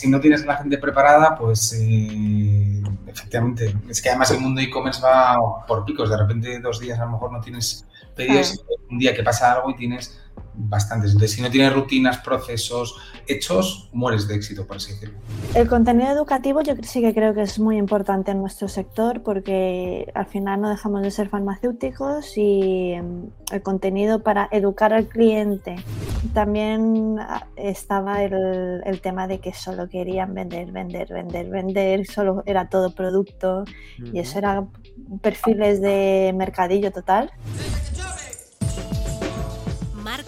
Si no tienes a la gente preparada, pues eh, efectivamente, es que además el mundo e-commerce va por picos, de repente dos días a lo mejor no tienes pedidos, un día que pasa algo y tienes bastantes. Entonces, si no tienes rutinas, procesos hechos, mueres de éxito, por así decirlo. El contenido educativo yo sí que creo que es muy importante en nuestro sector porque al final no dejamos de ser farmacéuticos y em, el contenido para educar al cliente. También ah, estaba el, el tema de que solo querían vender, vender, vender, vender, solo era todo producto y eso era perfiles de mercadillo total.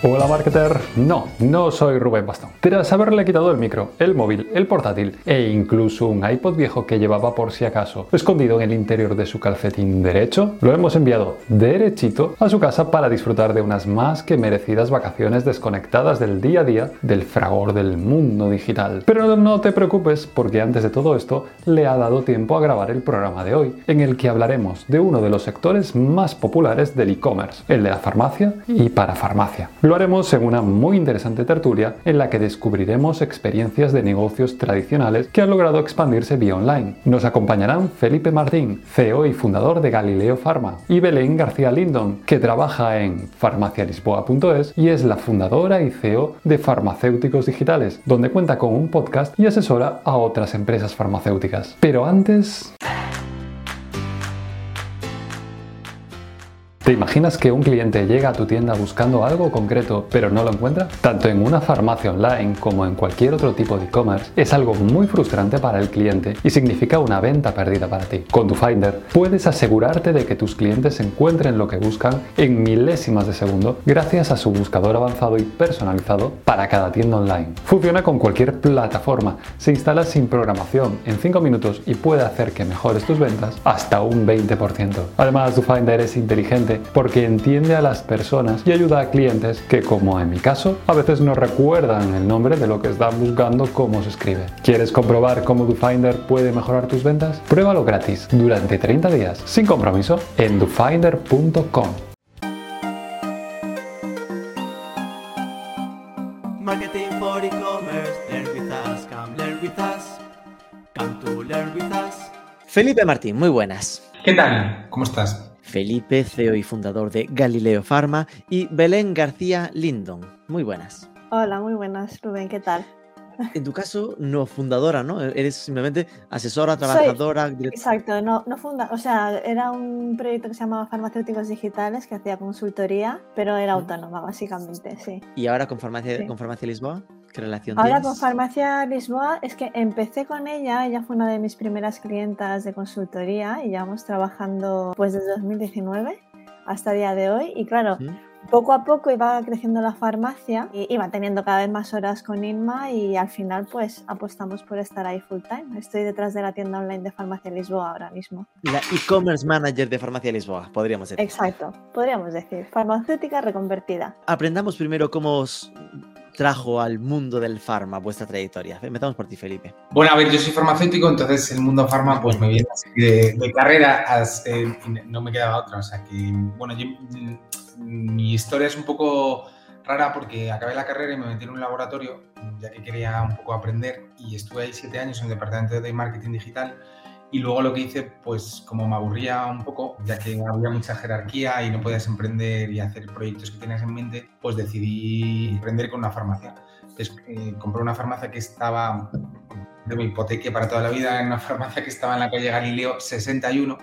Hola marketer, no, no soy Rubén Bastón. Tras haberle quitado el micro, el móvil, el portátil e incluso un iPod viejo que llevaba por si acaso escondido en el interior de su calcetín derecho, lo hemos enviado derechito a su casa para disfrutar de unas más que merecidas vacaciones desconectadas del día a día del fragor del mundo digital. Pero no te preocupes porque antes de todo esto le ha dado tiempo a grabar el programa de hoy, en el que hablaremos de uno de los sectores más populares del e-commerce, el de la farmacia y para farmacia. Lo haremos en una muy interesante tertulia en la que descubriremos experiencias de negocios tradicionales que han logrado expandirse vía online. Nos acompañarán Felipe Martín, CEO y fundador de Galileo Pharma, y Belén García Lindon, que trabaja en farmacialisboa.es y es la fundadora y CEO de Farmacéuticos Digitales, donde cuenta con un podcast y asesora a otras empresas farmacéuticas. Pero antes... ¿Te imaginas que un cliente llega a tu tienda buscando algo concreto pero no lo encuentra? Tanto en una farmacia online como en cualquier otro tipo de e-commerce es algo muy frustrante para el cliente y significa una venta perdida para ti. Con tu Finder puedes asegurarte de que tus clientes encuentren lo que buscan en milésimas de segundo gracias a su buscador avanzado y personalizado para cada tienda online. Funciona con cualquier plataforma, se instala sin programación en 5 minutos y puede hacer que mejores tus ventas hasta un 20%. Además, tu Finder es inteligente porque entiende a las personas y ayuda a clientes que, como en mi caso, a veces no recuerdan el nombre de lo que están buscando cómo se escribe. ¿Quieres comprobar cómo DoFinder puede mejorar tus ventas? Pruébalo gratis durante 30 días sin compromiso en dofinder.com. Marketing for e-commerce, learn with us, come learn with us, come to learn with us. Felipe Martín, muy buenas. ¿Qué tal? ¿Cómo estás? Felipe, CEO y fundador de Galileo Pharma, y Belén García Lindon. Muy buenas. Hola, muy buenas, Rubén, ¿qué tal? En tu caso, no fundadora, ¿no? Eres simplemente asesora, trabajadora. Soy, exacto, no, no funda, o sea, era un proyecto que se llamaba Farmacéuticos Digitales, que hacía consultoría, pero era autónoma, básicamente, sí. ¿Y ahora con Farmacia, sí. con farmacia Lisboa? ¿Qué relación Ahora tienes? con Farmacia Lisboa es que empecé con ella, ella fue una de mis primeras clientas de consultoría y llevamos trabajando pues desde 2019 hasta el día de hoy y claro, ¿Mm? Poco a poco iba creciendo la farmacia y iba teniendo cada vez más horas con Inma y al final pues apostamos por estar ahí full time. Estoy detrás de la tienda online de Farmacia Lisboa ahora mismo. La e-commerce manager de Farmacia Lisboa, podríamos decir. Exacto, podríamos decir. Farmacéutica reconvertida. Aprendamos primero cómo os trajo al mundo del farma vuestra trayectoria. Empezamos por ti, Felipe. Bueno, a ver, yo soy farmacéutico, entonces el mundo farma pues me viene así de, de carrera, eh, no me quedaba otra. O sea que, bueno, yo, mi historia es un poco rara porque acabé la carrera y me metí en un laboratorio, ya que quería un poco aprender, y estuve ahí siete años en el departamento de marketing digital. Y luego lo que hice, pues como me aburría un poco, ya que había mucha jerarquía y no podías emprender y hacer proyectos que tenías en mente, pues decidí emprender con una farmacia. Eh, compré una farmacia que estaba, de mi hipoteca para toda la vida, en una farmacia que estaba en la calle Galileo 61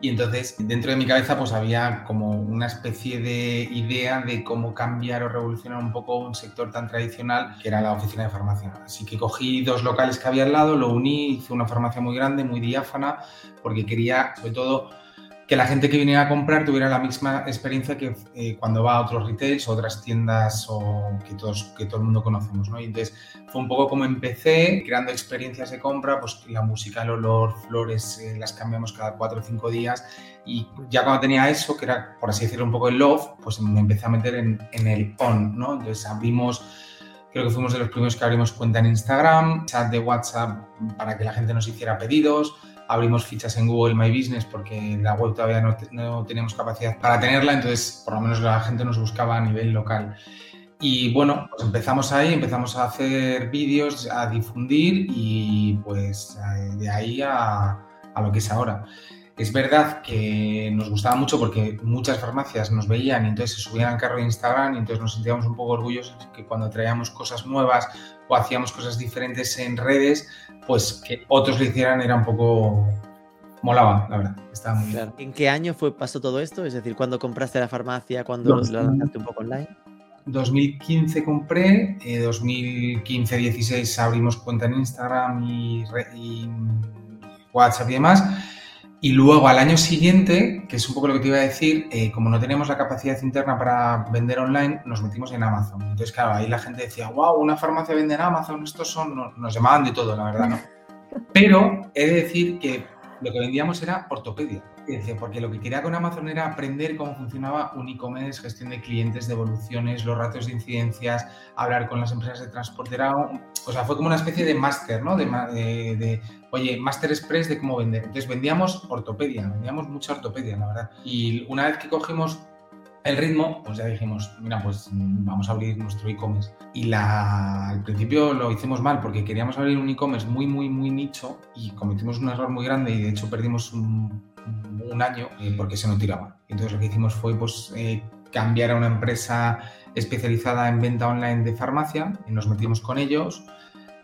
y entonces dentro de mi cabeza pues había como una especie de idea de cómo cambiar o revolucionar un poco un sector tan tradicional que era la oficina de farmacia. Así que cogí dos locales que había al lado, lo uní, hice una farmacia muy grande, muy diáfana, porque quería sobre todo que la gente que viniera a comprar tuviera la misma experiencia que eh, cuando va a otros retails o otras tiendas o que, todos, que todo el mundo conocemos, ¿no? Y entonces fue un poco como empecé, creando experiencias de compra, pues la música, el olor, flores, eh, las cambiamos cada cuatro o cinco días y ya cuando tenía eso, que era, por así decirlo, un poco el love, pues me empecé a meter en, el on, ¿no? Entonces abrimos creo que fuimos de los primeros que abrimos cuenta en Instagram, chat de WhatsApp para que la gente nos hiciera pedidos, abrimos fichas en Google My Business porque la web todavía no, no teníamos capacidad para tenerla, entonces por lo menos la gente nos buscaba a nivel local. Y bueno, pues empezamos ahí, empezamos a hacer vídeos, a difundir y pues de ahí a, a lo que es ahora. Es verdad que nos gustaba mucho porque muchas farmacias nos veían y entonces se subían al carro de Instagram y entonces nos sentíamos un poco orgullosos que cuando traíamos cosas nuevas o hacíamos cosas diferentes en redes, pues que otros lo hicieran era un poco... molaba, la verdad. Estaba muy bien. ¿En qué año fue, pasó todo esto? Es decir, ¿cuándo compraste la farmacia? ¿Cuándo Dos. lo lanzaste un poco online? 2015 compré, eh, 2015-16 abrimos cuenta en Instagram y WhatsApp y demás. Y luego al año siguiente, que es un poco lo que te iba a decir, eh, como no teníamos la capacidad interna para vender online, nos metimos en Amazon. Entonces, claro, ahí la gente decía, wow, una farmacia vende en Amazon, estos son, no- nos llamaban de todo, la verdad, ¿no? Pero he de decir que lo que vendíamos era ortopedia. Porque lo que quería con Amazon era aprender cómo funcionaba un e-commerce, gestión de clientes, devoluciones, los ratios de incidencias, hablar con las empresas de transporte. Era un- o sea, fue como una especie de máster, ¿no? De- de, oye, máster express de cómo vender. Entonces vendíamos ortopedia, vendíamos mucha ortopedia, la verdad. Y una vez que cogimos el ritmo, pues ya dijimos, mira, pues vamos a abrir nuestro e-commerce. Y la, al principio lo hicimos mal porque queríamos abrir un e-commerce muy, muy, muy nicho y cometimos un error muy grande y de hecho perdimos un, un año eh, porque se nos tiraba. Entonces lo que hicimos fue pues eh, cambiar a una empresa especializada en venta online de farmacia y nos metimos con ellos.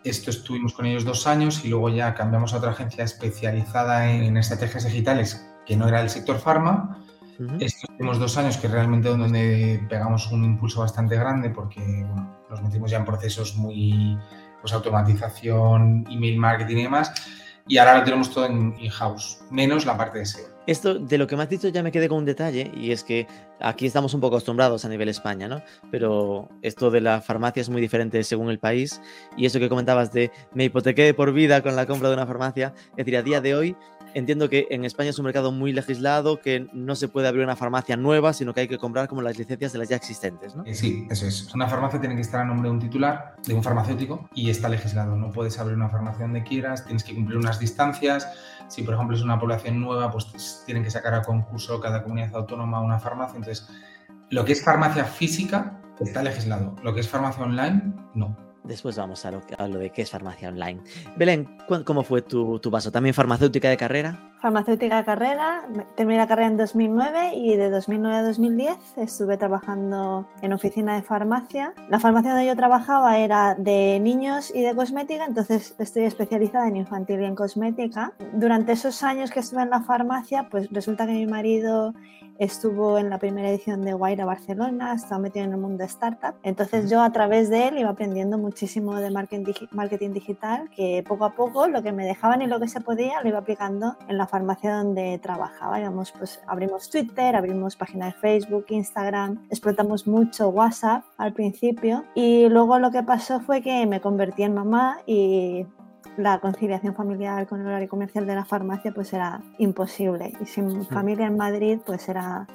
Esto estuvimos con ellos dos años y luego ya cambiamos a otra agencia especializada en, estrategias digitales que no era el sector farma Ujú. estos últimos dos años, que realmente donde pegamos un impulso bastante grande, porque bueno, nos metimos ya en procesos muy, pues automatización, email marketing y demás, y ahora lo tenemos todo en in-house, menos la parte de SEO. Esto de lo que me has dicho ya me quedé con un detalle y es que aquí estamos un poco acostumbrados a nivel España, ¿no? Pero esto de la farmacia es muy diferente según el país y eso que comentabas de me hipotequé por vida con la compra de una farmacia, es decir, a día de hoy entiendo que en España es un mercado muy legislado, que no se puede abrir una farmacia nueva, sino que hay que comprar como las licencias de las ya existentes, ¿no? Eh, Sí, eso es. Una farmacia tiene que estar a nombre de un titular, de un farmacéutico, y está legislado. No puedes abrir una farmacia donde quieras, tienes que cumplir unas distancias. Si, por ejemplo, es una población nueva, pues tienen que sacar a concurso cada comunidad autónoma una farmacia. Entonces, lo que es farmacia física está legislado. Lo que es farmacia online, no. Después vamos a lo, a lo de qué es farmacia online. Belén, ¿cu- ¿cómo fue tu, tu paso? ¿También farmacéutica de carrera? Farmacéutica de carrera, terminé la carrera en 2009 y de 2009 a 2010 estuve trabajando en oficina de farmacia. La farmacia donde yo trabajaba era de niños y de cosmética, entonces estoy especializada en infantil y en cosmética. Durante esos años que estuve en la farmacia, pues resulta que mi marido estuvo en la primera edición de Guaira Barcelona, estaba metido en el mundo startup. Entonces yo a través de él iba aprendiendo muchísimo de marketing, marketing digital, que poco a poco lo que me dejaban y lo que se podía lo iba aplicando en la farmacia donde trabajaba. Digamos, pues abrimos Twitter, abrimos página de Facebook, Instagram, explotamos mucho WhatsApp al principio y luego lo que pasó fue que me convertí en mamá y la conciliación familiar con el horario comercial de la farmacia pues era imposible y sin familia en Madrid pues era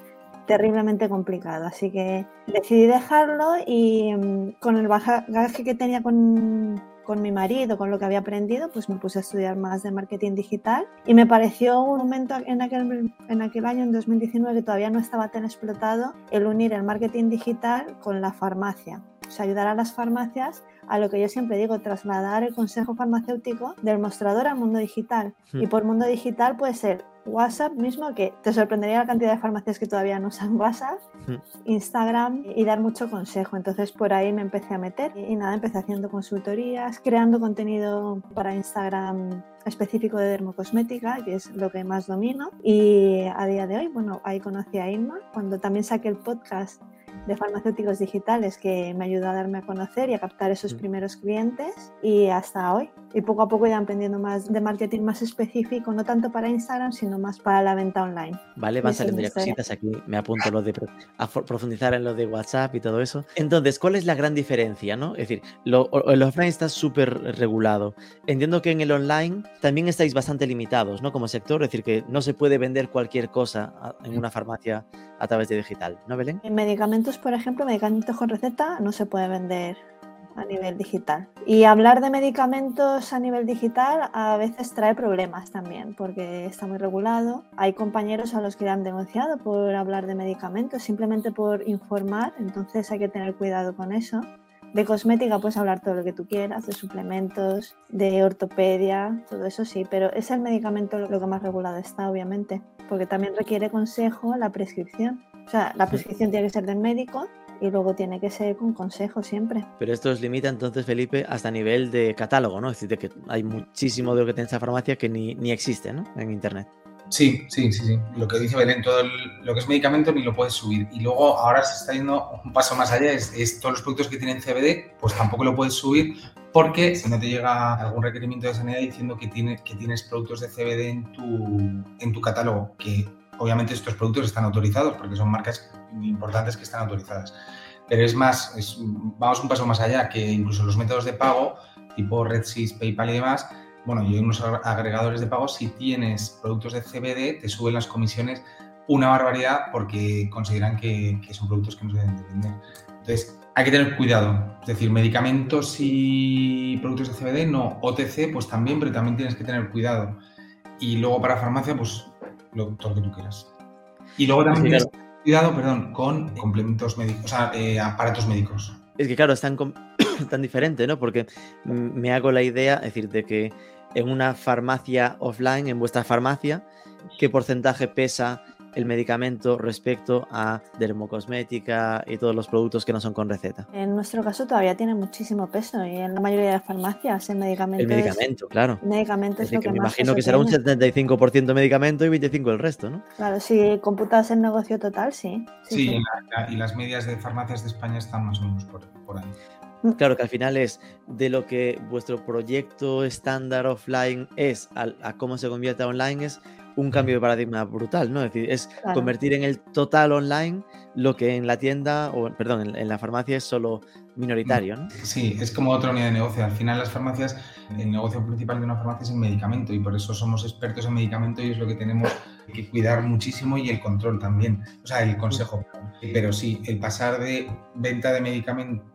terriblemente complicado. Así que decidí dejarlo y mm, con el bagaje que tenía con, con mi marido, con lo que había aprendido, pues me puse a estudiar más de marketing digital y me pareció un momento en aquel, en aquel año, en 2019, que todavía no estaba tan explotado, el unir el marketing digital con la farmacia. Sea, ayudar a las farmacias a lo que yo siempre digo, trasladar el consejo farmacéutico del mostrador al mundo digital. Hmm. Y por mundo digital puede ser WhatsApp mismo, que te sorprendería la cantidad de farmacias que todavía no usan WhatsApp, Hmm. Instagram y dar mucho consejo. Entonces por ahí me empecé a meter y nada, empecé haciendo consultorías, creando contenido para Instagram específico de dermocosmética, que es lo que más domino. Y a día de hoy, bueno, ahí conocí a Inma, cuando también saqué el podcast de farmacéuticos digitales que me ayudó a darme a conocer y a captar esos Mm. primeros clientes y hasta hoy. Y poco a poco ya aprendiendo más de marketing más específico, no tanto para Instagram, sino más para la venta online. Vale, van saliendo ya cositas aquí. Me apunto lo de a profundizar en lo de WhatsApp y todo eso. Entonces, ¿cuál es la gran diferencia? ¿no? Es decir, lo, el offline está súper regulado. Entiendo que en el online también estáis bastante limitados, ¿no? Como sector, es decir, que no se puede vender cualquier cosa en una farmacia a través de digital, ¿no, Belén? En medicamentos, por ejemplo, medicamentos con receta no se puede vender a nivel digital. Y hablar de medicamentos a nivel digital a veces trae problemas también, porque está muy regulado. Hay compañeros a los que le han denunciado por hablar de medicamentos, simplemente por informar, entonces hay que tener cuidado con eso. De cosmética puedes hablar todo lo que tú quieras, de suplementos, de ortopedia, todo eso sí, pero es el medicamento lo que más regulado está, obviamente, porque también requiere consejo la prescripción. O sea, la prescripción tiene que ser del médico y luego tiene que ser con consejo siempre. Pero esto os limita entonces, Felipe, hasta nivel de catálogo, ¿no? Es decir, de que hay muchísimo de lo que tiene esta farmacia que ni, ni existe, ¿no? En Internet. Sí, sí, sí, sí. Lo que dice Belén, todo el- lo que es medicamento ni lo puedes subir. Y luego ahora se está yendo un paso más allá, es, es todos los productos que tienen CBD, pues tampoco lo puedes subir porque si no te llega algún requerimiento de sanidad diciendo que, tiene, que tienes productos de CBD en tu, en tu catálogo, que obviamente estos productos están autorizados porque son marcas importantes que están autorizadas. Pero es más, vamos un paso más allá, que incluso los métodos de pago, tipo RedSys, PayPal y demás, bueno, y unos ag- agregadores de pago, si tienes productos de CBD, te suben las comisiones una barbaridad porque consideran que, que son productos que no se deben de vender. Entonces, hay que tener cuidado. Es decir, medicamentos y productos de CBD, no. OTC, pues también, pero también tienes que tener cuidado. Y luego para farmacia, pues lo, todo lo que tú quieras. Y luego también tienes cuidado, perdón, con complementos médicos, o sea, eh, aparatos médicos. Es que claro, es tan, tan diferente, ¿no? Porque me hago la idea, es decir, de que en una farmacia offline, en vuestra farmacia, ¿qué porcentaje pesa el medicamento respecto a dermocosmética y todos los productos que no son con receta? En nuestro caso todavía tiene muchísimo peso y en la mayoría de las farmacias el medicamento, El medicamento, claro. es, medicamento Es es lo decir, que que me más imagino que será un tiene. 75% medicamento y 25% el resto, ¿no? Claro, si computas el negocio total, sí. Sí, sí. y la- la- y las medias de farmacias de España están más o menos por, por ahí. Claro que al final es de lo que vuestro proyecto estándar offline es al- a, cómo se convierte a online es un cambio de paradigma brutal, ¿no? Es decir, es Claro. convertir en el total online lo que en la tienda o perdón, en, en la farmacia es solo minoritario, ¿no? Sí, es como otra unidad de negocio. Al final las farmacias, el negocio principal de una farmacia es el medicamento y por eso somos expertos en medicamento y es lo que tenemos que cuidar muchísimo y el control también, o sea, el consejo. Pero sí, el pasar de venta de medicamentos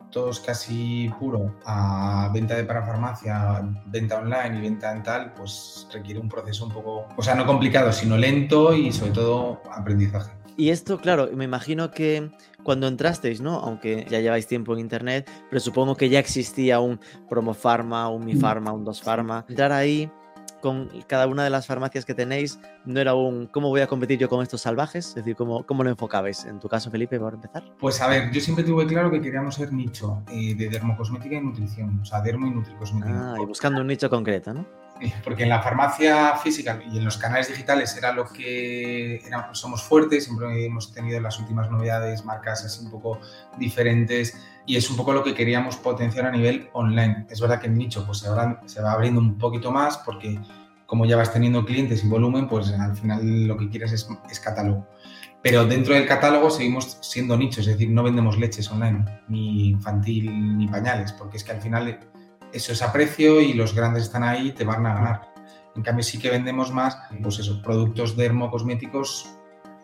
casi puro a venta de parafarmacia, venta online y venta en tal, pues requiere un proceso un poco, o sea, no complicado, sino lento y sobre todo aprendizaje. Y esto, claro, me imagino que cuando entrasteis, ¿no? Aunque ya lleváis tiempo en internet, pero supongo que ya existía un Promo Pharma, un Mi Pharma, un Dos Pharma. Entrar ahí con cada una de las farmacias que tenéis no era un ¿cómo voy a competir yo con estos salvajes? Es decir, ¿cómo, cómo lo enfocabais? En tu caso, Felipe, por empezar. Pues a ver, yo siempre tuve claro que queríamos ser nicho eh, de dermocosmética y nutrición, o sea, dermo y nutricosmética. Ah, y buscando un nicho concreto, ¿no? Porque en la farmacia física y en los canales digitales era lo que era- somos fuertes, siempre hemos tenido las últimas novedades, marcas así un poco diferentes y es un poco lo que queríamos potenciar a nivel online. Es verdad que el nicho pues se, habrá- se va abriendo un poquito más porque como ya vas teniendo clientes y volumen, pues al final lo que quieres es, es catálogo. Pero dentro del catálogo seguimos siendo nicho, es decir, no vendemos leches online, ni infantil, ni pañales, porque es que al final eso es a precio y los grandes están ahí y te van a ganar. En cambio, sí que vendemos más, pues eso, productos dermocosméticos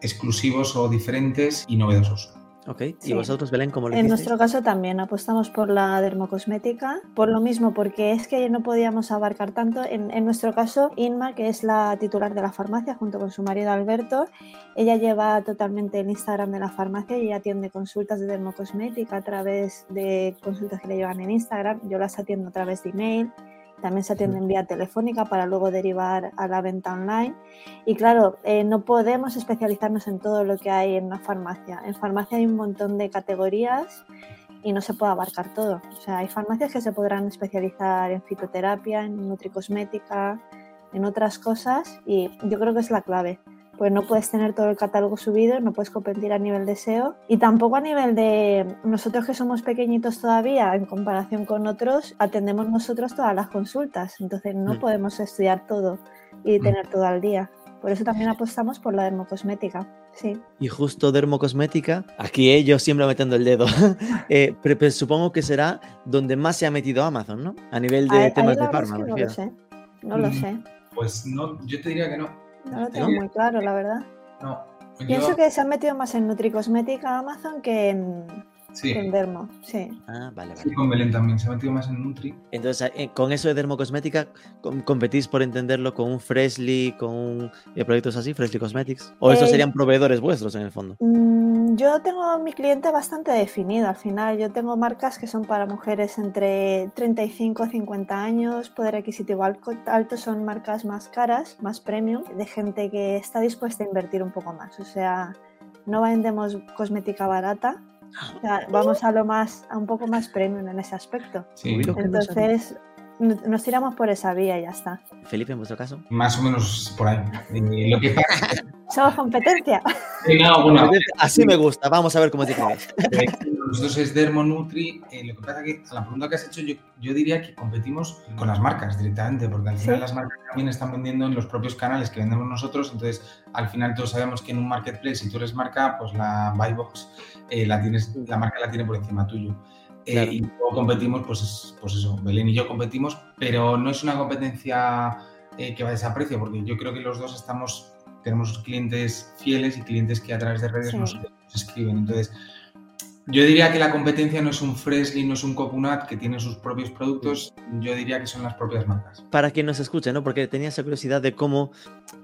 exclusivos o diferentes y novedosos. Ok. ¿Y Sí. vosotros, Belén, cómo lo En hicisteis? nuestro caso también apostamos por la dermocosmética, por lo mismo, porque es que no podíamos abarcar tanto. En, en nuestro caso, Inma, que es la titular de la farmacia, junto con su marido Alberto, ella lleva totalmente el Instagram de la farmacia y ella atiende consultas de dermocosmética a través de consultas que le llevan en Instagram. Yo las atiendo a través de email. También se atienden vía telefónica para luego derivar a la venta online. Y claro, eh, no podemos especializarnos en todo lo que hay en una farmacia. En farmacia hay un montón de categorías y no se puede abarcar todo. O sea, hay farmacias que se podrán especializar en fitoterapia, en nutricosmética, en otras cosas y yo creo que es la clave. Pues no puedes tener todo el catálogo subido, no puedes competir a nivel de SEO y tampoco a nivel de nosotros que somos pequeñitos todavía en comparación con otros, atendemos nosotros todas las consultas, entonces no Mm. podemos estudiar todo y Mm. tener todo al día. Por eso también apostamos por la dermocosmética. Sí. Y justo dermocosmética, aquí ellos siempre metiendo el dedo. Eh, pero, pero supongo que será donde más se ha metido Amazon, ¿no? A nivel de temas de farma, no lo sé. No lo Mm. sé. Pues no, yo te diría que no. No lo tengo muy claro, la verdad. No. Pienso Yo- que se han metido más en nutricosmética Amazon que en, Sí, en Dermo, sí. Ah, vale, sí, vale. con Belén también. Se ha metido más en Nutri. Entonces, eh, con eso de dermocosmética, com- ¿competís por entenderlo con un Freshly, con un, eh, proyectos así, Freshly Cosmetics? ¿O estos Eh, serían proveedores vuestros en el fondo? Mm, Yo tengo mi cliente bastante definido al final. Yo tengo marcas que son para mujeres entre 35 y 50 años, poder adquisitivo alto, son marcas más caras, más premium, de gente que está dispuesta a invertir un poco más. O sea, no vendemos cosmética barata, o sea, vamos a lo más, a un poco más premium en ese aspecto. Sí. Entonces, nos tiramos por esa vía y ya está. Felipe, en vuestro caso. más o menos por ahí. Lo que pasa es Somos competencia. que, no, bueno, Así me gusta, vamos a ver cómo es diferente. Eh, Nosotros es Dermo Nutri. eh, lo que pasa que a la pregunta que has hecho, yo, yo diría que competimos con las marcas directamente, porque al final Sí. las marcas también están vendiendo en los propios canales que vendemos nosotros. Entonces, al final todos sabemos que en un marketplace, si tú eres marca, pues la Buybox, eh, la, tienes, la marca la tiene por encima tuyo. Eh, Claro. Y luego competimos, pues, es- pues eso, Belén y yo competimos, pero no es una competencia eh, que vaya a precio, porque yo creo que los dos estamos, tenemos clientes fieles y clientes que a través de redes Sí. nos, nos escriben. Entonces, yo diría que la competencia no es un Freshly, no es un Coconut que tiene sus propios productos, yo diría que son las propias marcas. Para quien nos escuche, ¿no? Porque tenía esa curiosidad de cómo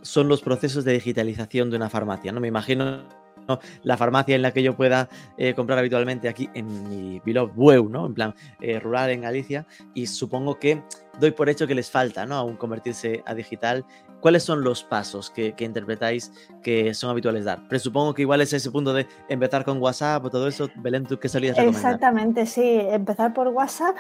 son los procesos de digitalización de una farmacia, ¿no? Me imagino ¿no? la farmacia en la que yo pueda eh, comprar habitualmente aquí en mi beloved Bueu, ¿no? En plan eh, rural en Galicia y supongo que doy por hecho que les falta, ¿no? Aún convertirse a digital. ¿Cuáles son los pasos que, que interpretáis que son habituales dar? Presupongo que igual es ese punto de empezar con WhatsApp o todo eso. Belén, ¿tú qué solías recomendar? Exactamente, sí. Empezar por WhatsApp,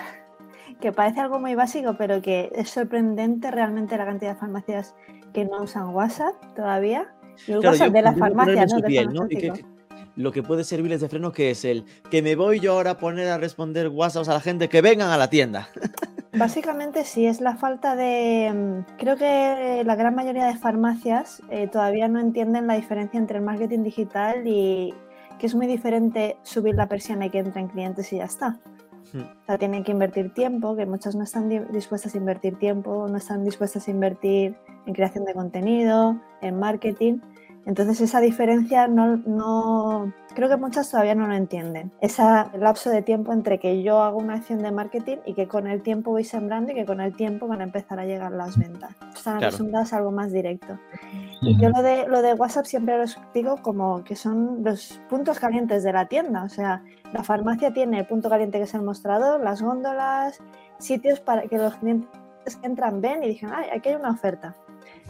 que parece algo muy básico, pero que es sorprendente realmente la cantidad de farmacias que no usan WhatsApp todavía. Y el Claro, WhatsApp yo de la intento farmacia, ponerme en ¿no? Del piel, ¿no? Y que- farmacéutico. lo que puede servirles de freno que es el que me voy yo ahora a poner a responder WhatsApp a la gente que vengan a la tienda. Básicamente sí, es la falta de... mm, Creo que la gran mayoría de farmacias eh, todavía no entienden la diferencia entre el marketing digital y que es muy diferente subir la persiana y que entren clientes y ya está. Hmm. O sea, tienen que invertir tiempo, que muchas no están di- dispuestas a invertir tiempo, no están dispuestas a invertir en creación de contenido, en marketing. Entonces esa diferencia no, no creo que muchas todavía no lo entienden. Ese lapso de tiempo entre que yo hago una acción de marketing y que con el tiempo voy sembrando y que con el tiempo van a empezar a llegar las ventas. Están Claro. a algo más directo. Y yo lo de, lo de WhatsApp siempre lo explico como que son los puntos calientes de la tienda. O sea, la farmacia tiene el punto caliente que es el mostrador, las góndolas, sitios para que los clientes que entran ven y dicen, ay, aquí hay una oferta.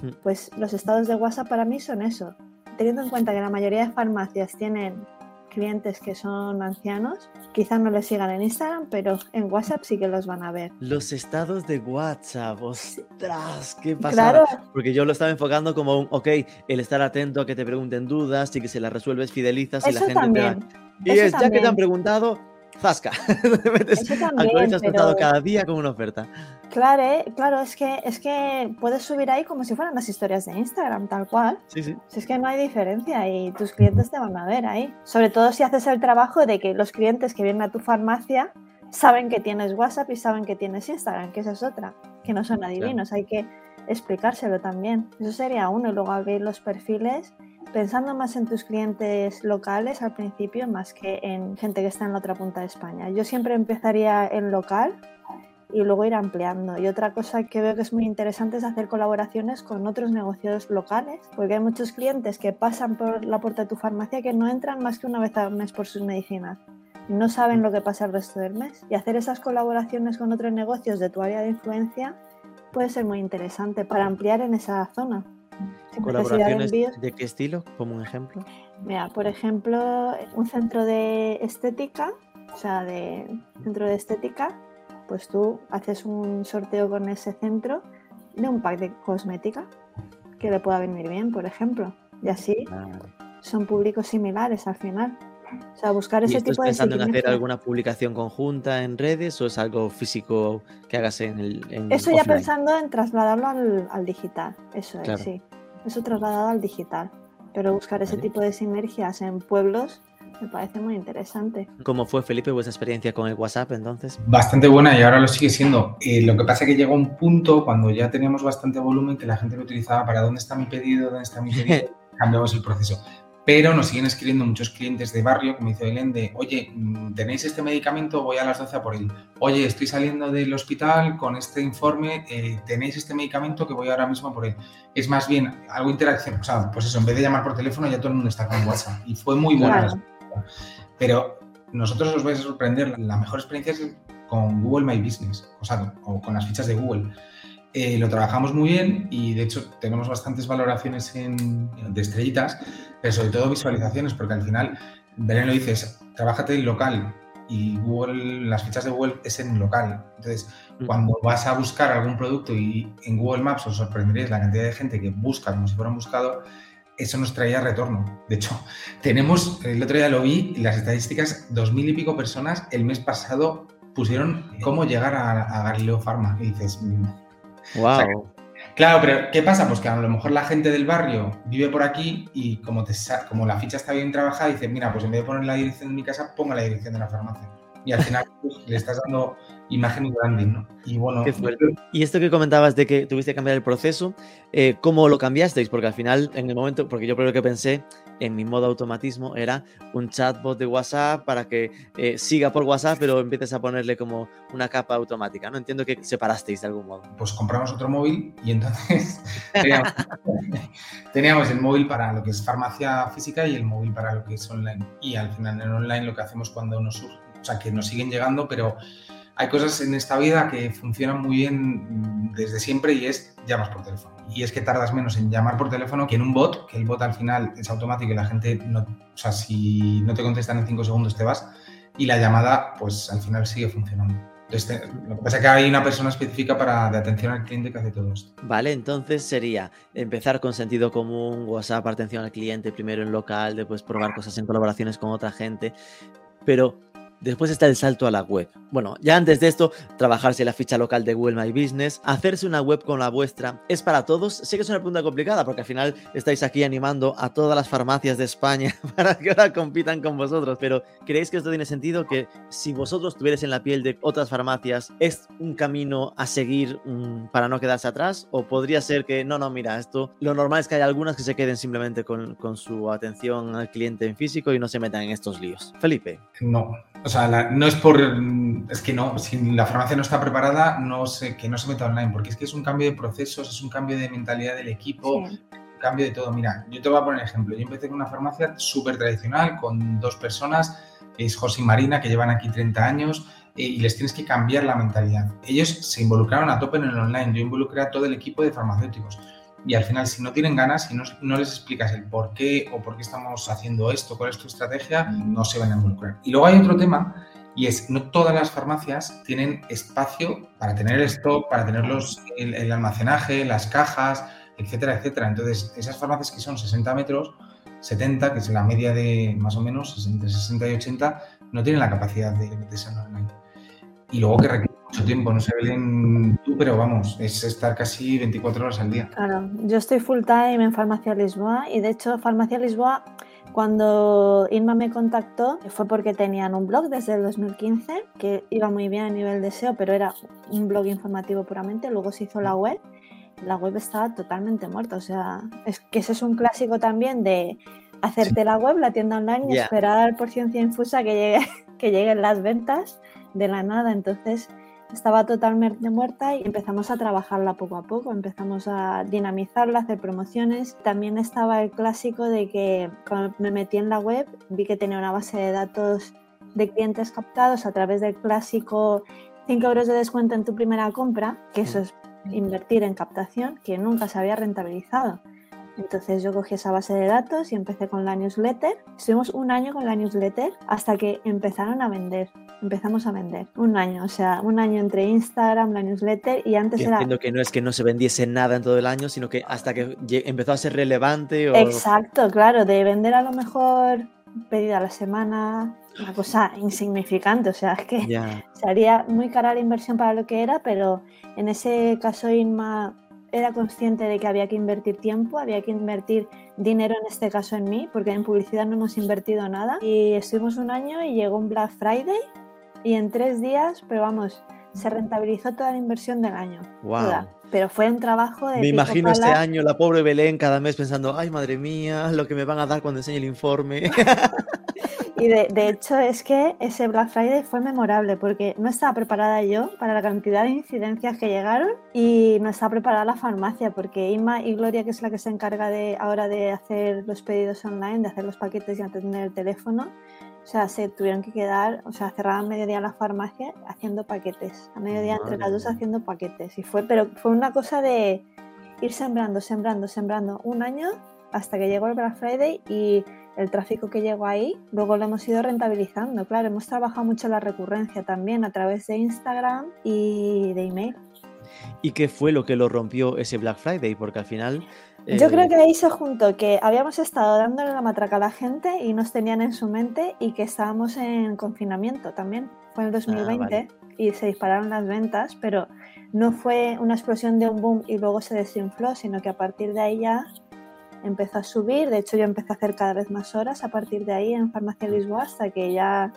Mm. Pues los estados de WhatsApp para mí son eso. Teniendo en cuenta que la mayoría de farmacias tienen clientes que son ancianos, quizás no les sigan en Instagram, pero en WhatsApp sí que los van a ver. Los estados de WhatsApp, ostras, qué pasada. Claro, Porque yo lo estaba enfocando como un, ok, el estar atento a que te pregunten dudas y que si las resuelves fidelizas y la gente te va- también. Y eso es, ya que te han también. preguntado, zasca. Te metes- Eso también, actualizas tu estado pero- cada día con una oferta. Claro, eh, claro, es que, es que puedes subir ahí como si fueran las historias de Instagram, tal cual. Sí, sí. Si es que no hay diferencia y tus clientes te van a ver ahí. Sobre todo si haces el trabajo de que los clientes que vienen a tu farmacia saben que tienes WhatsApp y saben que tienes Instagram, que esa es otra, que no son adivinos, hay que explicárselo también. Eso sería uno, y luego abrir los perfiles pensando más en tus clientes locales al principio más que en gente que está en la otra punta de España. Yo siempre empezaría en local y luego ir ampliando. Y otra cosa que veo que es muy interesante es hacer colaboraciones con otros negocios locales, porque hay muchos clientes que pasan por la puerta de tu farmacia que no entran más que una vez al mes por sus medicinas no saben lo que pasa el resto del mes. Y hacer esas colaboraciones con otros negocios de tu área de influencia puede ser muy interesante para ampliar en esa zona. De ¿Colaboraciones de qué estilo? Como un ejemplo. Mira, por ejemplo, un centro de estética, o sea, de centro de estética, pues tú haces un sorteo con ese centro de un pack de cosmética que le pueda venir bien, por ejemplo. Y así son públicos similares al final. O sea, buscar ¿Y ese estás tipo de pensando en hacer alguna publicación conjunta en redes o es algo físico que hagas en el en Eso ya pensando en trasladarlo al, al digital, eso Claro. es, sí. Eso trasladado al digital. Pero buscar ese Vale. tipo de sinergias en pueblos me parece muy interesante. ¿Cómo fue, Felipe, vuestra experiencia con el WhatsApp entonces? Bastante buena y ahora lo sigue siendo. Eh, lo que pasa es que llegó un punto cuando ya teníamos bastante volumen que la gente lo utilizaba para dónde está mi pedido, dónde está mi pedido, cambiamos el proceso. Pero nos siguen escribiendo muchos clientes de barrio, como dice Belén, de, oye, mm, ¿tenéis este medicamento? Voy a las 12 a por él. Oye, estoy saliendo del hospital con este informe, eh, ¿tenéis este medicamento que voy ahora mismo a por él? Es más bien algo interacción, o sea, pues eso, en vez de llamar por teléfono ya todo el mundo está con WhatsApp. Y fue muy buena. Claro. la experiencia. Pero nosotros os vais a sorprender, la mejor experiencia es con Google My Business, o sea, o con las fichas de Google. Eh, lo trabajamos muy bien y de hecho tenemos bastantes valoraciones en- de estrellitas, pero sobre todo visualizaciones, porque al final, Belén lo dices, trabájate en local y Google, las fichas de Google es en local. Entonces, Mm. cuando vas a buscar algún producto y en Google Maps os sorprenderéis la cantidad de gente que busca como si fuera un buscador, eso nos traía retorno. De hecho, tenemos, el otro día lo vi, las estadísticas, dos mil y pico personas el mes pasado pusieron cómo llegar a, a Galileo Pharma. Y dices, Wow. Claro, pero ¿qué pasa? Pues que a lo mejor la gente del barrio vive por aquí y como, te, sa- como la ficha está bien trabajada, dice, mira, pues en vez de poner la dirección de mi casa, pongo la dirección de la farmacia. Y al final pues, le estás dando imagen y branding, ¿no? Y bueno, Qué. Y esto que comentabas de que tuviste que cambiar el proceso, eh, ¿cómo lo cambiasteis? Porque al final, en el momento, porque yo primero que pensé en mi modo automatismo era un chatbot de WhatsApp para que eh, siga por WhatsApp, pero empieces a ponerle como una capa automática, ¿no? Entiendo que separasteis de algún modo. pues compramos otro móvil y entonces teníamos, el móvil para lo que es farmacia física y el móvil para lo que es online. Y al final en online lo que hacemos cuando nos surge, o sea, que nos siguen llegando, pero hay cosas en esta vida que funcionan muy bien desde siempre y es llamas por teléfono. Y es que tardas menos en llamar por teléfono que en un bot, que el bot al final es automático y la gente, no, o sea, si no te contestan en 5 segundos te vas y la llamada pues al final sigue funcionando. Entonces, lo que pasa es que hay una persona específica para, de atención al cliente que hace todo esto. Vale, entonces sería empezar con sentido común, WhatsApp, atención al cliente, primero en local, después probar cosas en colaboraciones con otra gente, pero después está el salto a la web. Bueno, ya antes de esto, trabajarse la ficha local de Google My Business, hacerse una web con la vuestra, ¿es para todos? Sé que es una pregunta complicada porque al final estáis aquí animando a todas las farmacias de España para que ahora compitan con vosotros, pero ¿creéis que esto tiene sentido? Que si vosotros estuvierais en la piel de otras farmacias, ¿es un camino a seguir mm, para no quedarse atrás? ¿O podría ser que, no, no, mira, esto, lo normal es que haya algunas que se queden simplemente con, con su atención al cliente en físico y no se metan en estos líos? Felipe. No, o sea, la- no es por. Es que no, si la farmacia no está preparada, no sé, que no se meta online, porque es que es un cambio de procesos, es un cambio de mentalidad del equipo, Sí. un cambio de todo. Mira, yo te voy a poner ejemplo. Yo empecé con una farmacia súper tradicional, con dos personas, es José y Marina, que llevan aquí 30 años, eh, y les tienes que cambiar la mentalidad. Ellos se involucraron a tope en el online, yo involucré a todo el equipo de farmacéuticos. Y al final, si no tienen ganas, si no, les explicas el por qué o por qué estamos haciendo esto, cuál es tu estrategia, no se van a involucrar. Y luego hay otro tema, y es, no todas las farmacias tienen espacio para tener el stock, para tener los, el, el almacenaje, las cajas, etcétera, etcétera. Entonces, esas farmacias que son 60 metros, 70, que es la media de más o menos, entre 60 y 80, no tienen la capacidad de meterse en online. Y luego que requiere mucho tiempo, no sé, Belén, tú, pero vamos, es estar casi 24 horas al día. Claro, yo estoy full time en Farmacia Lisboa y de hecho Farmacia Lisboa cuando Inma me contactó fue porque tenían un blog desde el 2015 que iba muy bien a nivel de SEO, pero era un blog informativo puramente, luego se hizo la web, la web estaba totalmente muerta, o sea, es que ese es un clásico también de hacerte la web, la tienda online y Ya. esperar por ciencia infusa que, llegue, que lleguen las ventas de la nada, entonces estaba totalmente muerta y empezamos a trabajarla poco a poco, empezamos a dinamizarla, hacer promociones. También estaba el clásico de que cuando me metí en la web vi que tenía una base de datos de clientes captados a través del clásico 5 euros de descuento en tu primera compra, que eso es invertir en captación, que nunca se había rentabilizado. Entonces yo cogí esa base de datos y empecé con la newsletter. Estuvimos un año con la newsletter hasta que empezaron a vender. Empezamos a vender. Un año, o sea, un año entre Instagram, la newsletter y antes Y era... entiendo que no es que no se vendiese nada en todo el año, sino que hasta que empezó a ser relevante o... Exacto, claro, de vender a lo mejor pedido a la semana, una cosa insignificante, o sea, es que Ya. sería muy cara la inversión para lo que era, pero en ese caso Inma era consciente de que había que invertir tiempo, había que invertir dinero en este caso en mí, porque en publicidad no hemos invertido nada. Y estuvimos un año y llegó un Black Friday y en tres días, pero vamos, se rentabilizó toda la inversión del año. Wow. toda. pero fue un trabajo de... Me imagino este pala. año la pobre Belén cada mes pensando, ay madre mía, lo que me van a dar cuando enseñe el informe. Y de, de hecho es que ese Black Friday fue memorable porque no estaba preparada yo para la cantidad de incidencias que llegaron y no estaba preparada la farmacia porque Inma y Gloria, que es la que se encarga de ahora de hacer los pedidos online, de hacer los paquetes y atender el teléfono, o sea, se tuvieron que quedar, o sea, cerraban mediodía la farmacia haciendo paquetes, a mediodía entre las dos haciendo paquetes y fue, pero fue una cosa de ir sembrando, sembrando, sembrando un año hasta que llegó el Black Friday y el tráfico que llegó ahí, luego lo hemos ido rentabilizando. Claro, hemos trabajado mucho la recurrencia también a través de Instagram y de email. ¿Y qué fue lo que lo rompió ese Black Friday? Porque al final... Yo eh, creo que ahí se juntó que habíamos estado dándole la matraca a la gente y nos tenían en su mente y que estábamos en confinamiento también. Fue en el 2020 vale. y se dispararon las ventas, pero no fue una explosión de un boom y luego se desinfló, sino que a partir de ahí ya empezó a subir. De hecho, yo empecé a hacer cada vez más horas a partir de ahí en Farmacia Lisboa hasta que ya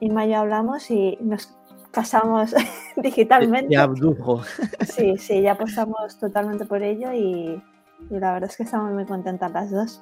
Inma y yo hablamos y nos casamos digitalmente. Te abdujo. Sí, sí, ya apostamos totalmente por ello y, y la verdad es que estamos muy contentas las dos.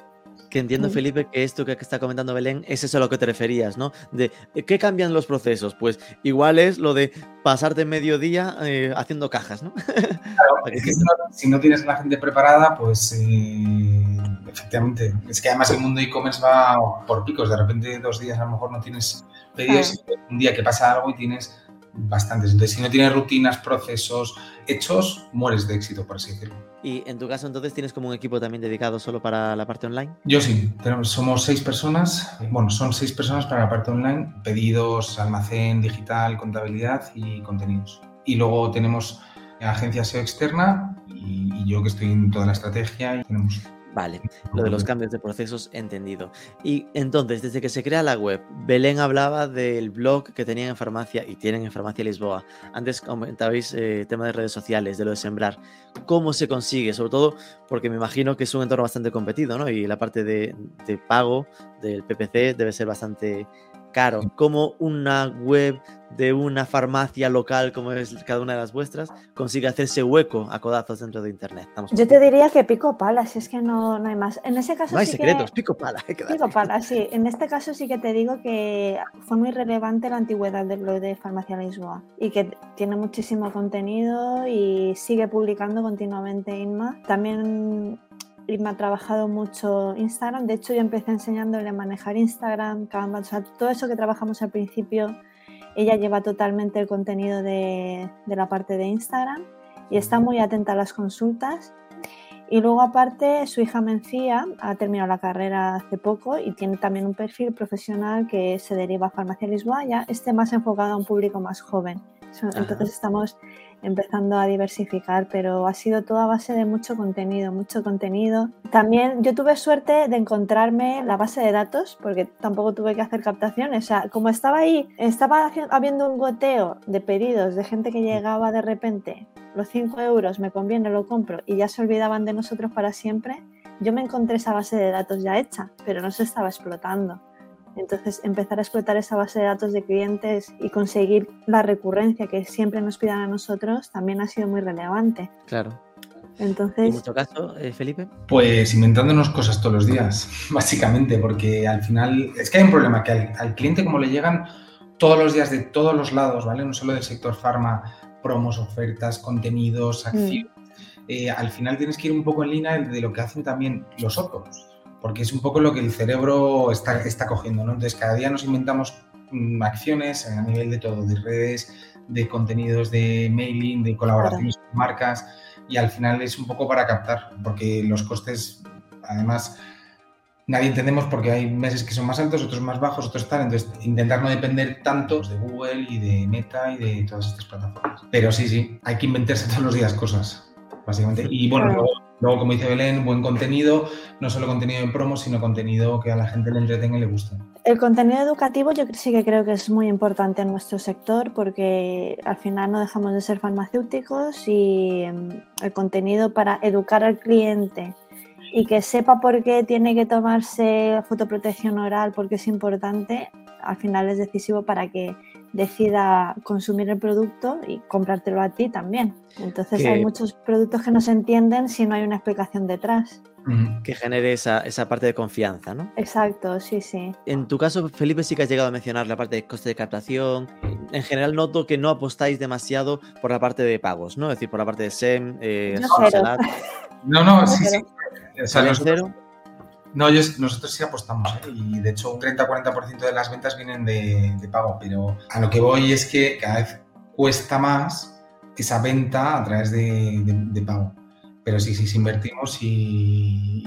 Que entiendo. Felipe, que esto que está comentando Belén es eso a lo que te referías, ¿no? De eh, ¿qué cambian los procesos? Pues igual es lo de pasarte mediodía eh, haciendo cajas, ¿no? Claro, es que si no, si no tienes a la gente preparada, pues eh, efectivamente. Es que además el mundo e-commerce va por picos. De repente, dos días a lo mejor no tienes pedidos, y un día que pasa algo y tienes bastantes. Entonces, si no tienes rutinas, procesos hechos, mueres de éxito, por así decirlo. Y en tu caso, entonces, tienes como un equipo también dedicado solo para la parte online. Yo sí, tenemos, somos seis personas. Bueno, son seis personas para la parte online: pedidos, almacén digital, contabilidad y contenidos. Y luego tenemos agencia SEO externa y, y yo que estoy en toda la estrategia y tenemos Vale, lo de los cambios de procesos, entendido. Y entonces, desde que se crea la web, Belén hablaba del blog que tenían en farmacia y tienen en farmacia Lisboa. Antes comentabais eh, tema de redes sociales, de lo de sembrar. ¿Cómo se consigue? Sobre todo porque me imagino que es un entorno bastante competido, ¿no? Y la parte de, de pago del PPC debe ser bastante caro. ¿Cómo una web de una farmacia local, como es cada una de las vuestras, consigue hacerse hueco a codazos dentro de Internet? Estamos Yo te diría que pico pala, si es que no, no hay más. En ese caso no hay sí secretos, que... pico pala. hay que. Pico pala, sí. En este caso sí que te digo que fue muy relevante la antigüedad del blog de Farmacia Lisboa y que tiene muchísimo contenido y sigue publicando continuamente Inma. También Inma ha trabajado mucho Instagram. De hecho, yo empecé enseñándole a manejar Instagram, Canva, o sea, todo eso que trabajamos al principio. Ella lleva totalmente el contenido de, de la parte de Instagram y está muy atenta a las consultas. Y luego aparte su hija Mencía ha terminado la carrera hace poco y tiene también un perfil profesional que se deriva a Farmacia Lisboa, ya esté más enfocado a un público más joven. So- Ajá. Entonces estamos empezando a diversificar, pero ha sido todo a base de mucho contenido, mucho contenido. También yo tuve suerte de encontrarme la base de datos, porque tampoco tuve que hacer captaciones. O sea, como estaba ahí, estaba habiendo un goteo de pedidos de gente que llegaba de repente, los 5 euros me conviene, lo compro, y ya se olvidaban de nosotros para siempre. Yo me encontré esa base de datos ya hecha, pero no se estaba explotando. Entonces, empezar a explotar esa base de datos de clientes y conseguir la recurrencia que siempre nos pidan a nosotros también ha sido muy relevante. Claro. ¿Y en Entonces, vuestro caso, eh, Felipe? Pues inventándonos cosas todos los días, básicamente, porque al final es que hay un problema, que al, al cliente como le llegan todos los días de todos los lados, ¿vale? No solo del sector farma, promos, ofertas, contenidos, acciones, eh, al final tienes que ir un poco en línea de lo que hacen también los otros, porque es un poco lo que el cerebro está, está cogiendo, ¿no? Entonces cada día nos inventamos mm, acciones a nivel de todo, de redes, de contenidos, de mailing, de colaboraciones con marcas, y al final es un poco para captar, porque los costes, además, nadie entendemos porque hay meses que son más altos, otros más bajos, otros tal, entonces intentar no depender tanto de Google y de Meta y de todas estas plataformas. Pero sí, sí, hay que inventarse todos los días cosas, básicamente. Y bueno, Claro. luego, luego, como dice Belén, buen contenido, no solo contenido en promo, sino contenido que a la gente le entretenga y le guste. el contenido educativo yo sí que creo que es muy importante en nuestro sector porque al final no dejamos de ser farmacéuticos y mm, el contenido para educar al cliente y que sepa por qué tiene que tomarse fotoprotección oral porque es importante, al final es decisivo para que decida consumir el producto y comprártelo a ti también. Entonces Que- hay muchos productos que no se entienden si no hay una explicación detrás. Que genere esa, esa parte de confianza, ¿no? Exacto, sí, sí. En tu caso, Felipe, sí que has llegado a mencionar la parte de coste de captación. En general noto que no apostáis demasiado por la parte de pagos, ¿no? Es decir, por la parte de SEM, eh, cero. Ads. No, no, sí, sí. O sea, ¿También nosotros, cero? No, yo- nosotros sí apostamos, ¿eh? y de hecho un 30-40% de las ventas vienen de, de pago, pero a lo que voy es que cada vez cuesta más esa venta a través de, de- de pago. Pero sí, sí, sí invertimos y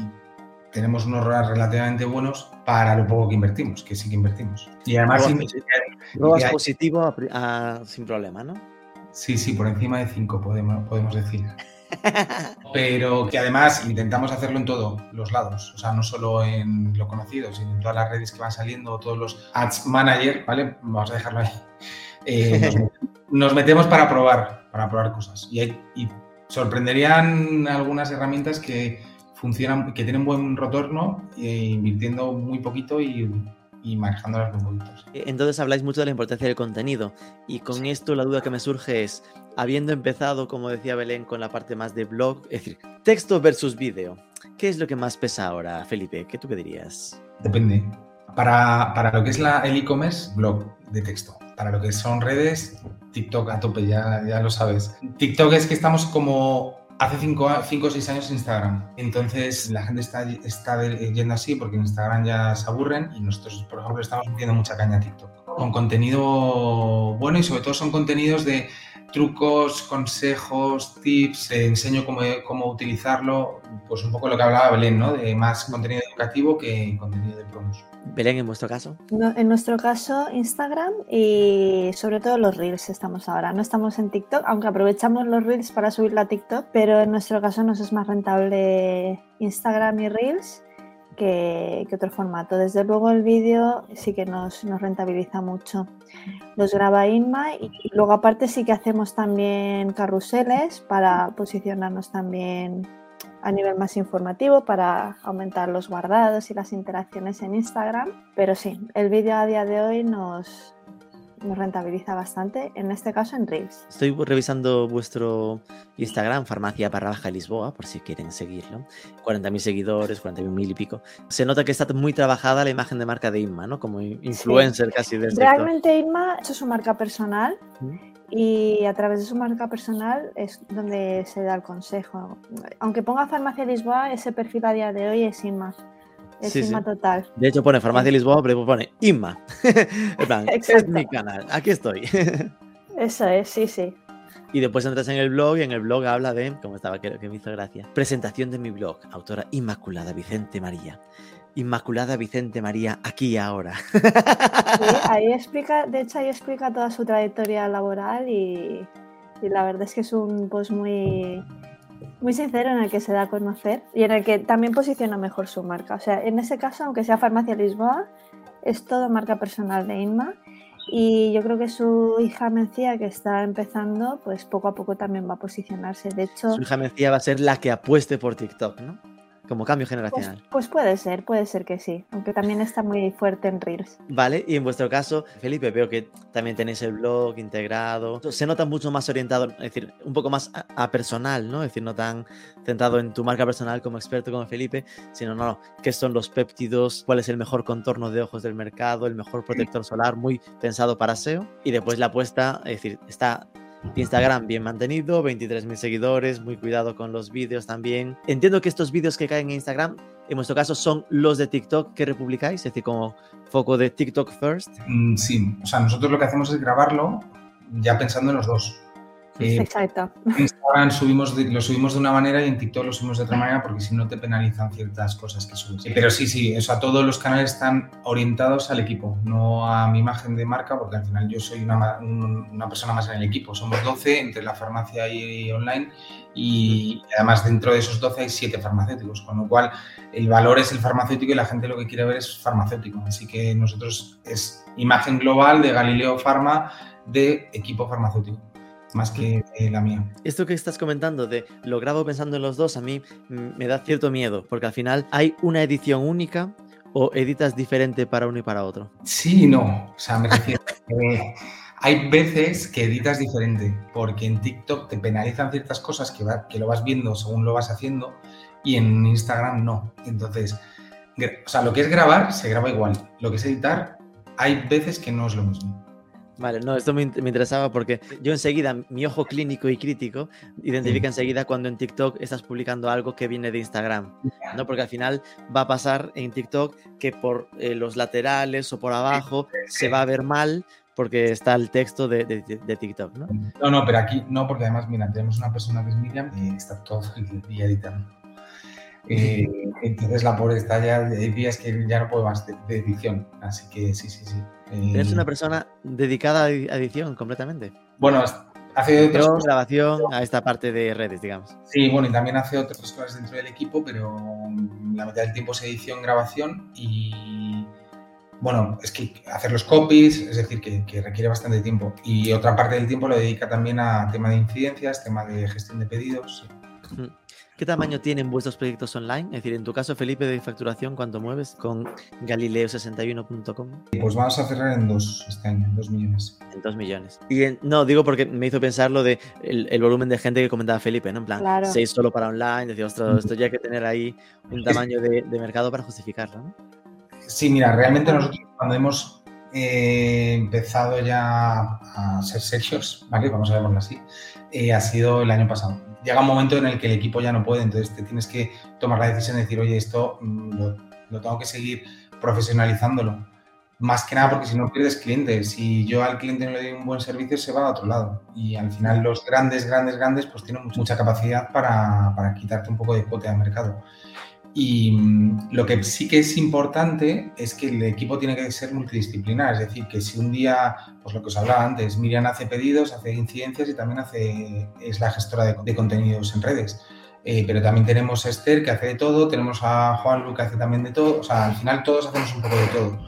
tenemos unos ROAS relativamente buenos para lo poco que invertimos, que sí que invertimos. Y además, ROAS hay- positivo a pri- a- sin problema, ¿no? sí, sí, por encima de 5 podemos, podemos decir. Pero que además intentamos hacerlo en todos los lados, o sea, no solo en lo conocido, sino en todas las redes que van saliendo, todos los ads manager, ¿vale? Vamos a dejarlo ahí. Eh, nos, met- nos metemos para probar, para probar cosas. Y, hay- y sorprenderían algunas herramientas que funcionan, que tienen buen retorno, e invirtiendo muy poquito y, y manejándolas muy poquito. sí. Eh, Entonces habláis mucho de la importancia del contenido y con esto la duda que me surge es, habiendo empezado, como decía Belén, con la parte más de blog, es decir, texto versus vídeo, ¿qué es lo que más pesa ahora, Felipe? ¿Qué tú qué dirías? Depende. Para, para lo que es la, el e-commerce, blog de texto. Para lo que son redes, TikTok a tope, ya, ya lo sabes. TikTok es que estamos como hace 5 o 6 años Instagram. Entonces la gente está, está yendo así porque en Instagram ya se aburren y nosotros, por ejemplo, estamos metiendo mucha caña a TikTok. Con contenido bueno y sobre todo son contenidos de trucos, consejos, tips, eh, enseño cómo, cómo utilizarlo, pues un poco lo que hablaba Belén, ¿no? De más contenido educativo que contenido de promos. Belén, en vuestro caso. No- en nuestro caso, Instagram y sobre todo los Reels estamos ahora. No estamos en TikTok, aunque aprovechamos los Reels para subirlo a TikTok, pero en nuestro caso nos es más rentable Instagram y Reels que, otro formato. Desde luego el vídeo sí que nos, nos rentabiliza mucho. Los graba Inma y, y luego aparte sí que hacemos también carruseles para posicionarnos también a nivel más informativo para aumentar los guardados y las interacciones en Instagram. Pero sí, el vídeo a día de hoy nos, nos rentabiliza bastante, en este caso en Reels. Estoy revisando vuestro Instagram, farmacia barra baja Lisboa, por si quieren seguirlo. 40.000 seguidores, 41.000 y pico. Se nota que está muy trabajada la imagen de marca de Inma, ¿no? Como influencer casi del sector. Realmente Inma ha hecho su marca personal Mm. y a través de su marca personal es donde se da el consejo. Aunque ponga Farmacia Lisboa, ese perfil a día de hoy es Inma. Es Sí, Inma sí. total. De hecho, pone farmacia Lisboa, pero pone Inma. en plan, es mi canal, aquí estoy. Eso es, sí, sí. y después entras en el blog y en el blog habla de, como estaba, que, que me hizo gracia, presentación de mi blog, autora Inmaculada Vicente María. Inmaculada Vicente María, aquí y ahora. Sí, ahí explica, de hecho ahí explica toda su trayectoria laboral y, y la verdad es que es un post muy, muy sincero en el que se da a conocer y en el que también posiciona mejor su marca. O sea, en ese caso, aunque sea Farmacia Lisboa, es todo marca personal de Inma y yo creo que su hija Mencía, que está empezando, pues poco a poco también va a posicionarse. De hecho, Su hija Mencía va a ser la que apueste por TikTok, ¿no? Como cambio pues, generacional. pues puede ser, puede ser que sí, aunque también está muy fuerte en Reels. Vale, y en vuestro caso, Felipe, veo que también tenéis el blog integrado. Se nota mucho más orientado, es decir, un poco más a, a personal, ¿no? Es decir, no tan centrado en tu marca personal como experto como Felipe, sino, no, no, qué son los péptidos, cuál es el mejor contorno de ojos del mercado, el mejor protector solar, muy pensado para SEO. Y después la apuesta, es decir, está Instagram bien mantenido, 23.000 seguidores, muy cuidado con los vídeos también. Entiendo que estos vídeos que caen en Instagram, en vuestro caso, son los de TikTok que republicáis, es decir, como foco de TikTok first. Mm, sí, o sea, nosotros lo que hacemos es grabarlo ya pensando en los dos. Eh, Exacto. en Instagram subimos de- lo subimos de una manera y en TikTok lo subimos de otra manera porque si no te penalizan ciertas cosas que subes. Pero sí, sí, o sea, todos los canales están orientados al equipo, no a mi imagen de marca, porque al final yo soy una, un- una persona más en el equipo. Somos 12 entre la farmacia y online y además dentro de esos 12 hay 7 farmacéuticos, con lo cual el valor es el farmacéutico y la gente lo que quiere ver es farmacéutico. Así que nosotros es imagen global de Galileo Pharma de equipo farmacéutico, más que eh, la mía. Esto que estás comentando de lo grabo pensando en los dos, a mí mm, me da cierto miedo, porque al final hay una edición única o editas diferente para uno y para otro. Sí no. O sea, me refiero. eh, Hay veces que editas diferente, porque en TikTok te penalizan ciertas cosas que, va- que lo vas viendo según lo vas haciendo y en Instagram no. Entonces, o sea, lo que es grabar se graba igual. Lo que es editar, hay veces que no es lo mismo. Vale, no, esto me, me interesaba porque yo enseguida, mi ojo clínico y crítico, identifica enseguida cuando en TikTok estás publicando algo que viene de Instagram, ¿no? Porque al final va a pasar en TikTok que por eh, los laterales o por abajo se va a ver mal porque está el texto de, de- de TikTok, ¿no? No, no, pero aquí no, porque además, mira, tenemos una persona que es Miriam y está todo el día editando. Eh, entonces la pobre está ya, hay días que ya no puede más de, de edición. Así que sí, sí, sí. Eres una persona dedicada a edi- a edición completamente. Bueno, hace otras cosas. grabación, a esta parte de redes, digamos. Sí, bueno, y también hace otras cosas dentro del equipo, pero la mitad del tiempo es edición, grabación y, bueno, es que hacer los copies, es decir, que, que requiere bastante tiempo. Y otra parte del tiempo lo dedica también a tema de incidencias, tema de gestión de pedidos. ¿Qué tamaño tienen vuestros proyectos online? Es decir, en tu caso, Felipe, de facturación, ¿cuánto mueves con galileo61.com? Y pues vamos a cerrar en dos este año, en dos millones. En 2 millones. Y en- no, digo porque me hizo pensar lo de el, el volumen de gente que comentaba Felipe, ¿no? En plan, Claro. 6 solo para online, decir, ostras, esto ya hay que tener ahí un tamaño de, de mercado para justificarlo, ¿no? Sí, mira, realmente nosotros cuando hemos eh, empezado ya a ser serios. Vamos a verlo así, eh, ha sido el año pasado. Llega un momento en el que el equipo ya no puede, entonces te tienes que tomar la decisión de decir, oye, esto mm, lo, lo tengo que seguir profesionalizándolo. Más que nada porque si no pierdes clientes. Si yo al cliente no le doy un buen servicio, se va a otro lado. Y al final los grandes, grandes, grandes, pues tienen mucha capacidad para, para quitarte un poco de cuota de mercado. Y mm, lo que sí que es importante es que el equipo tiene que ser multidisciplinar, es decir, que si un día, pues lo que os hablaba antes, Miriam hace pedidos, hace incidencias y también hace, es la gestora de, de contenidos en redes. Eh, pero también tenemos a Esther que hace de todo, tenemos a Juan Lu que hace también de todo, o sea, al final todos hacemos un poco de todo.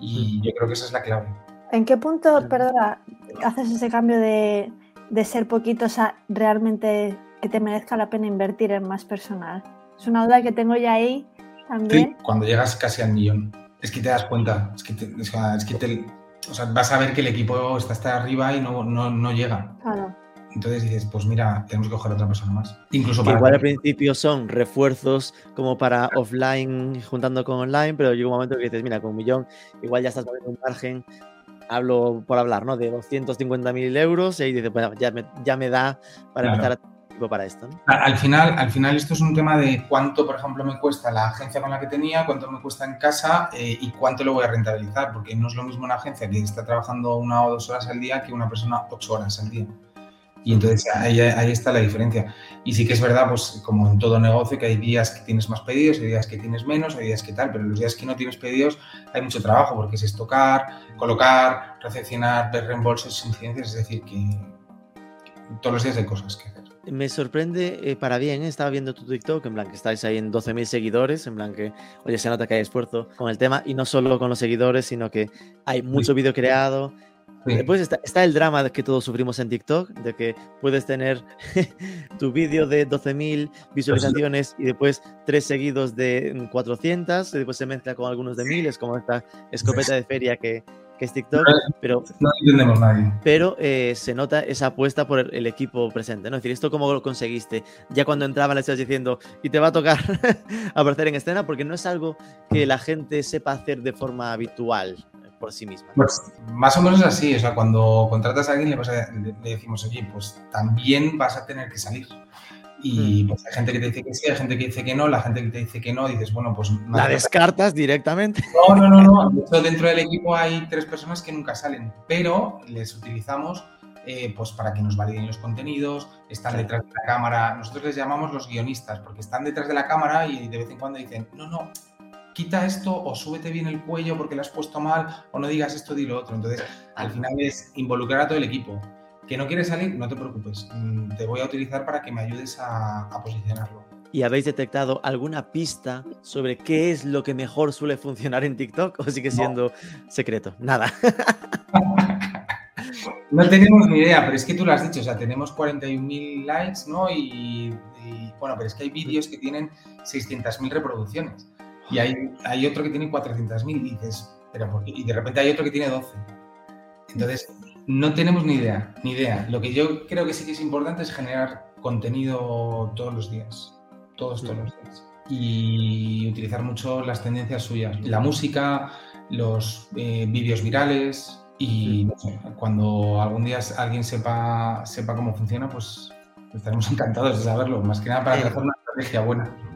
Y yo creo que esa es la clave. ¿En qué punto, perdona, haces ese cambio de, de ser poquitos a realmente que te merezca la pena invertir en más personal? Es una duda que tengo ya ahí también. Cuando llegas casi al millón, es que te das cuenta, es que, te- es que te- o sea, vas a ver que el equipo está hasta arriba y no, no, no llega. Claro. Entonces dices, pues mira, tenemos que coger a otra persona más. Incluso para... igual al principio son refuerzos como para offline juntando con online, pero llega un momento que dices, mira, con un millón igual ya estás moviendo un margen, hablo por hablar, ¿no? De 250 mil euros y dices, bueno, ya me, ya me da para Claro. empezar a para esto, ¿no? Al final, al final esto es un tema de cuánto, por ejemplo, me cuesta la agencia con la que tenía, cuánto me cuesta en casa eh, y cuánto lo voy a rentabilizar, porque no es lo mismo una agencia que está trabajando una o dos horas al día que una persona ocho horas al día. Y entonces ahí, ahí está la diferencia. Y sí que es verdad, pues como en todo negocio, que hay días que tienes más pedidos, hay días que tienes menos, hay días que tal, pero los días que no tienes pedidos hay mucho trabajo, porque es estocar, colocar, recepcionar, ver reembolsos, incidencias, es decir, que todos los días hay cosas que. Me sorprende eh, para bien, ¿eh? estaba viendo tu TikTok, en plan que estáis ahí en 12.000 seguidores, en plan que, oye, se nota que hay esfuerzo con el tema, y no solo con los seguidores, sino que hay mucho vídeo creado. Sí. Después está, está el drama de que todos sufrimos en TikTok, de que puedes tener tu vídeo de 12.000 visualizaciones y después tres seguidos de mm, 400, y después se mezcla con algunos de miles, como esta escopeta de feria que, que es TikTok, pero No entendemos nadie. pero eh, se nota esa apuesta por el, el equipo presente, ¿no? Es decir, ¿esto cómo lo conseguiste? Ya cuando entraba le estás diciendo, y te va a tocar aparecer en escena, porque no es algo que la gente sepa hacer de forma habitual eh, por sí misma. Pues más o menos así, o sea, cuando contratas a alguien le, vas a- le- le decimos, oye, pues también vas a tener que salir. Y pues hay gente que te dice que sí, hay gente que dice que no, la gente que te dice que no, dices, bueno, pues... no La descartas directamente. No, no, no, no. De hecho, dentro del equipo hay tres personas que nunca salen, pero les utilizamos eh, pues para que nos validen los contenidos, están detrás de la cámara. Nosotros les llamamos los guionistas, porque están detrás de la cámara y de vez en cuando dicen, no, no, quita esto o súbete bien el cuello porque lo has puesto mal o no digas esto, di lo otro. Entonces, al final es involucrar a todo el equipo. ¿Que no quieres salir? No te preocupes. Mm, Te voy a utilizar para que me ayudes a, a posicionarlo. ¿Y habéis detectado alguna pista sobre qué es lo que mejor suele funcionar en TikTok o sigue No. siendo secreto? Nada. No tenemos ni idea, pero es que tú lo has dicho, o sea, tenemos 41.000 likes, ¿no? Y, y, bueno, pero es que hay vídeos que tienen 600.000 reproducciones y hay, hay otro que tiene 400.000 y dices, pero ¿por qué? Y de repente hay otro que tiene 12. Entonces, No tenemos ni idea, ni idea. Lo que yo creo que sí que es importante es generar contenido todos los días, todos, todos los días. Y utilizar mucho las tendencias suyas, la música, los eh, vídeos virales y no sé, cuando algún día alguien sepa, sepa cómo funciona, pues estaremos encantados de saberlo, más que nada para hacer una estrategia buena.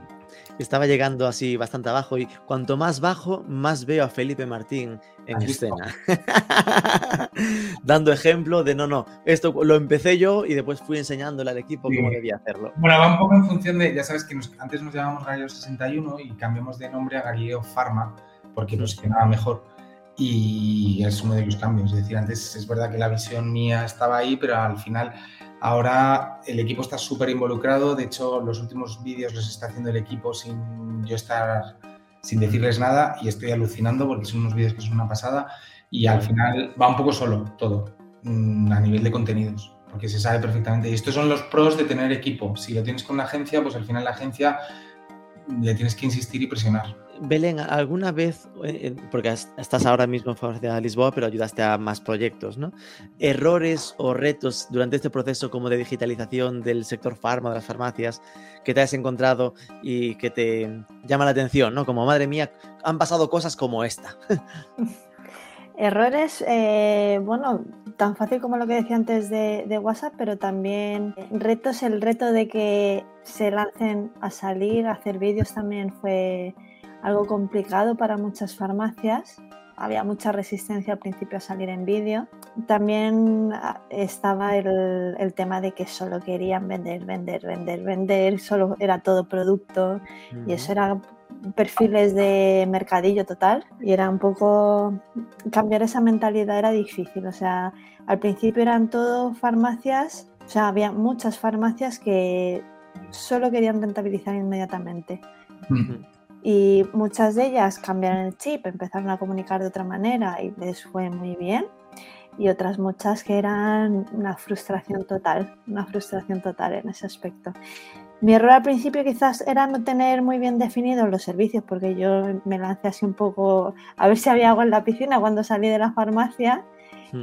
Estaba llegando así bastante abajo y cuanto más bajo, más veo a Felipe Martín en escena. Dando ejemplo de no, no, esto lo empecé yo y después fui enseñándole al equipo Sí. cómo debía hacerlo. Bueno, va un poco en función de, ya sabes que nos- antes nos llamábamos Galileo 61 y cambiamos de nombre a Galileo Pharma porque nos funcionaba mejor. Y es uno de los cambios. Es decir, antes es verdad que la visión mía estaba ahí, pero al final ahora el equipo está súper involucrado. De hecho, los últimos vídeos los está haciendo el equipo sin yo estar, sin decirles nada y estoy alucinando porque son unos vídeos que son una pasada y al final va un poco solo todo mm, a nivel de contenidos porque se sabe perfectamente. Y estos son los pros de tener equipo. Si lo tienes con una agencia, pues al final la agencia le tienes que insistir y presionar. Belén, ¿alguna vez, eh, eh, porque estás ahora mismo en Farmacia de Lisboa, pero ayudaste a más proyectos, ¿no? Errores o retos durante este proceso como de digitalización del sector farma, de las farmacias, que te has encontrado y que te llama la atención, ¿no? Como, madre mía, han pasado cosas como esta. Errores, eh, bueno, tan fácil como lo que decía antes de, de WhatsApp, pero también retos, el reto de que se lancen a salir, a hacer vídeos también fue algo complicado para muchas farmacias. Había mucha resistencia al principio a salir en vídeo. También ah, estaba el, el tema de que solo querían vender, vender, vender, vender, solo era todo producto. Y eso era perfiles de mercadillo total. Y era un poco cambiar esa mentalidad era difícil. O sea al principio eran todo farmacias. O sea había muchas farmacias que solo querían rentabilizar inmediatamente y muchas de ellas cambiaron el chip empezaron a comunicar de otra manera y les fue muy bien y otras muchas que eran una frustración total una frustración total en ese aspecto mi error al principio quizás era no tener muy bien definidos los servicios, porque yo me lancé así un poco a ver si había agua en la piscina cuando salí de la farmacia.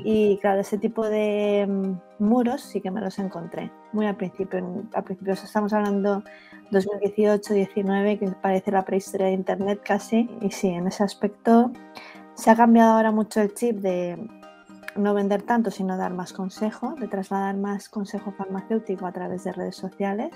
Y claro, ese tipo de mm, muros sí que me los encontré muy al principio. Al principio estamos hablando 2018-19, que parece la prehistoria de Internet casi. Y sí, en ese aspecto se ha cambiado ahora mucho el chip de no vender tanto, sino dar más consejo, de trasladar más consejo farmacéutico a través de redes sociales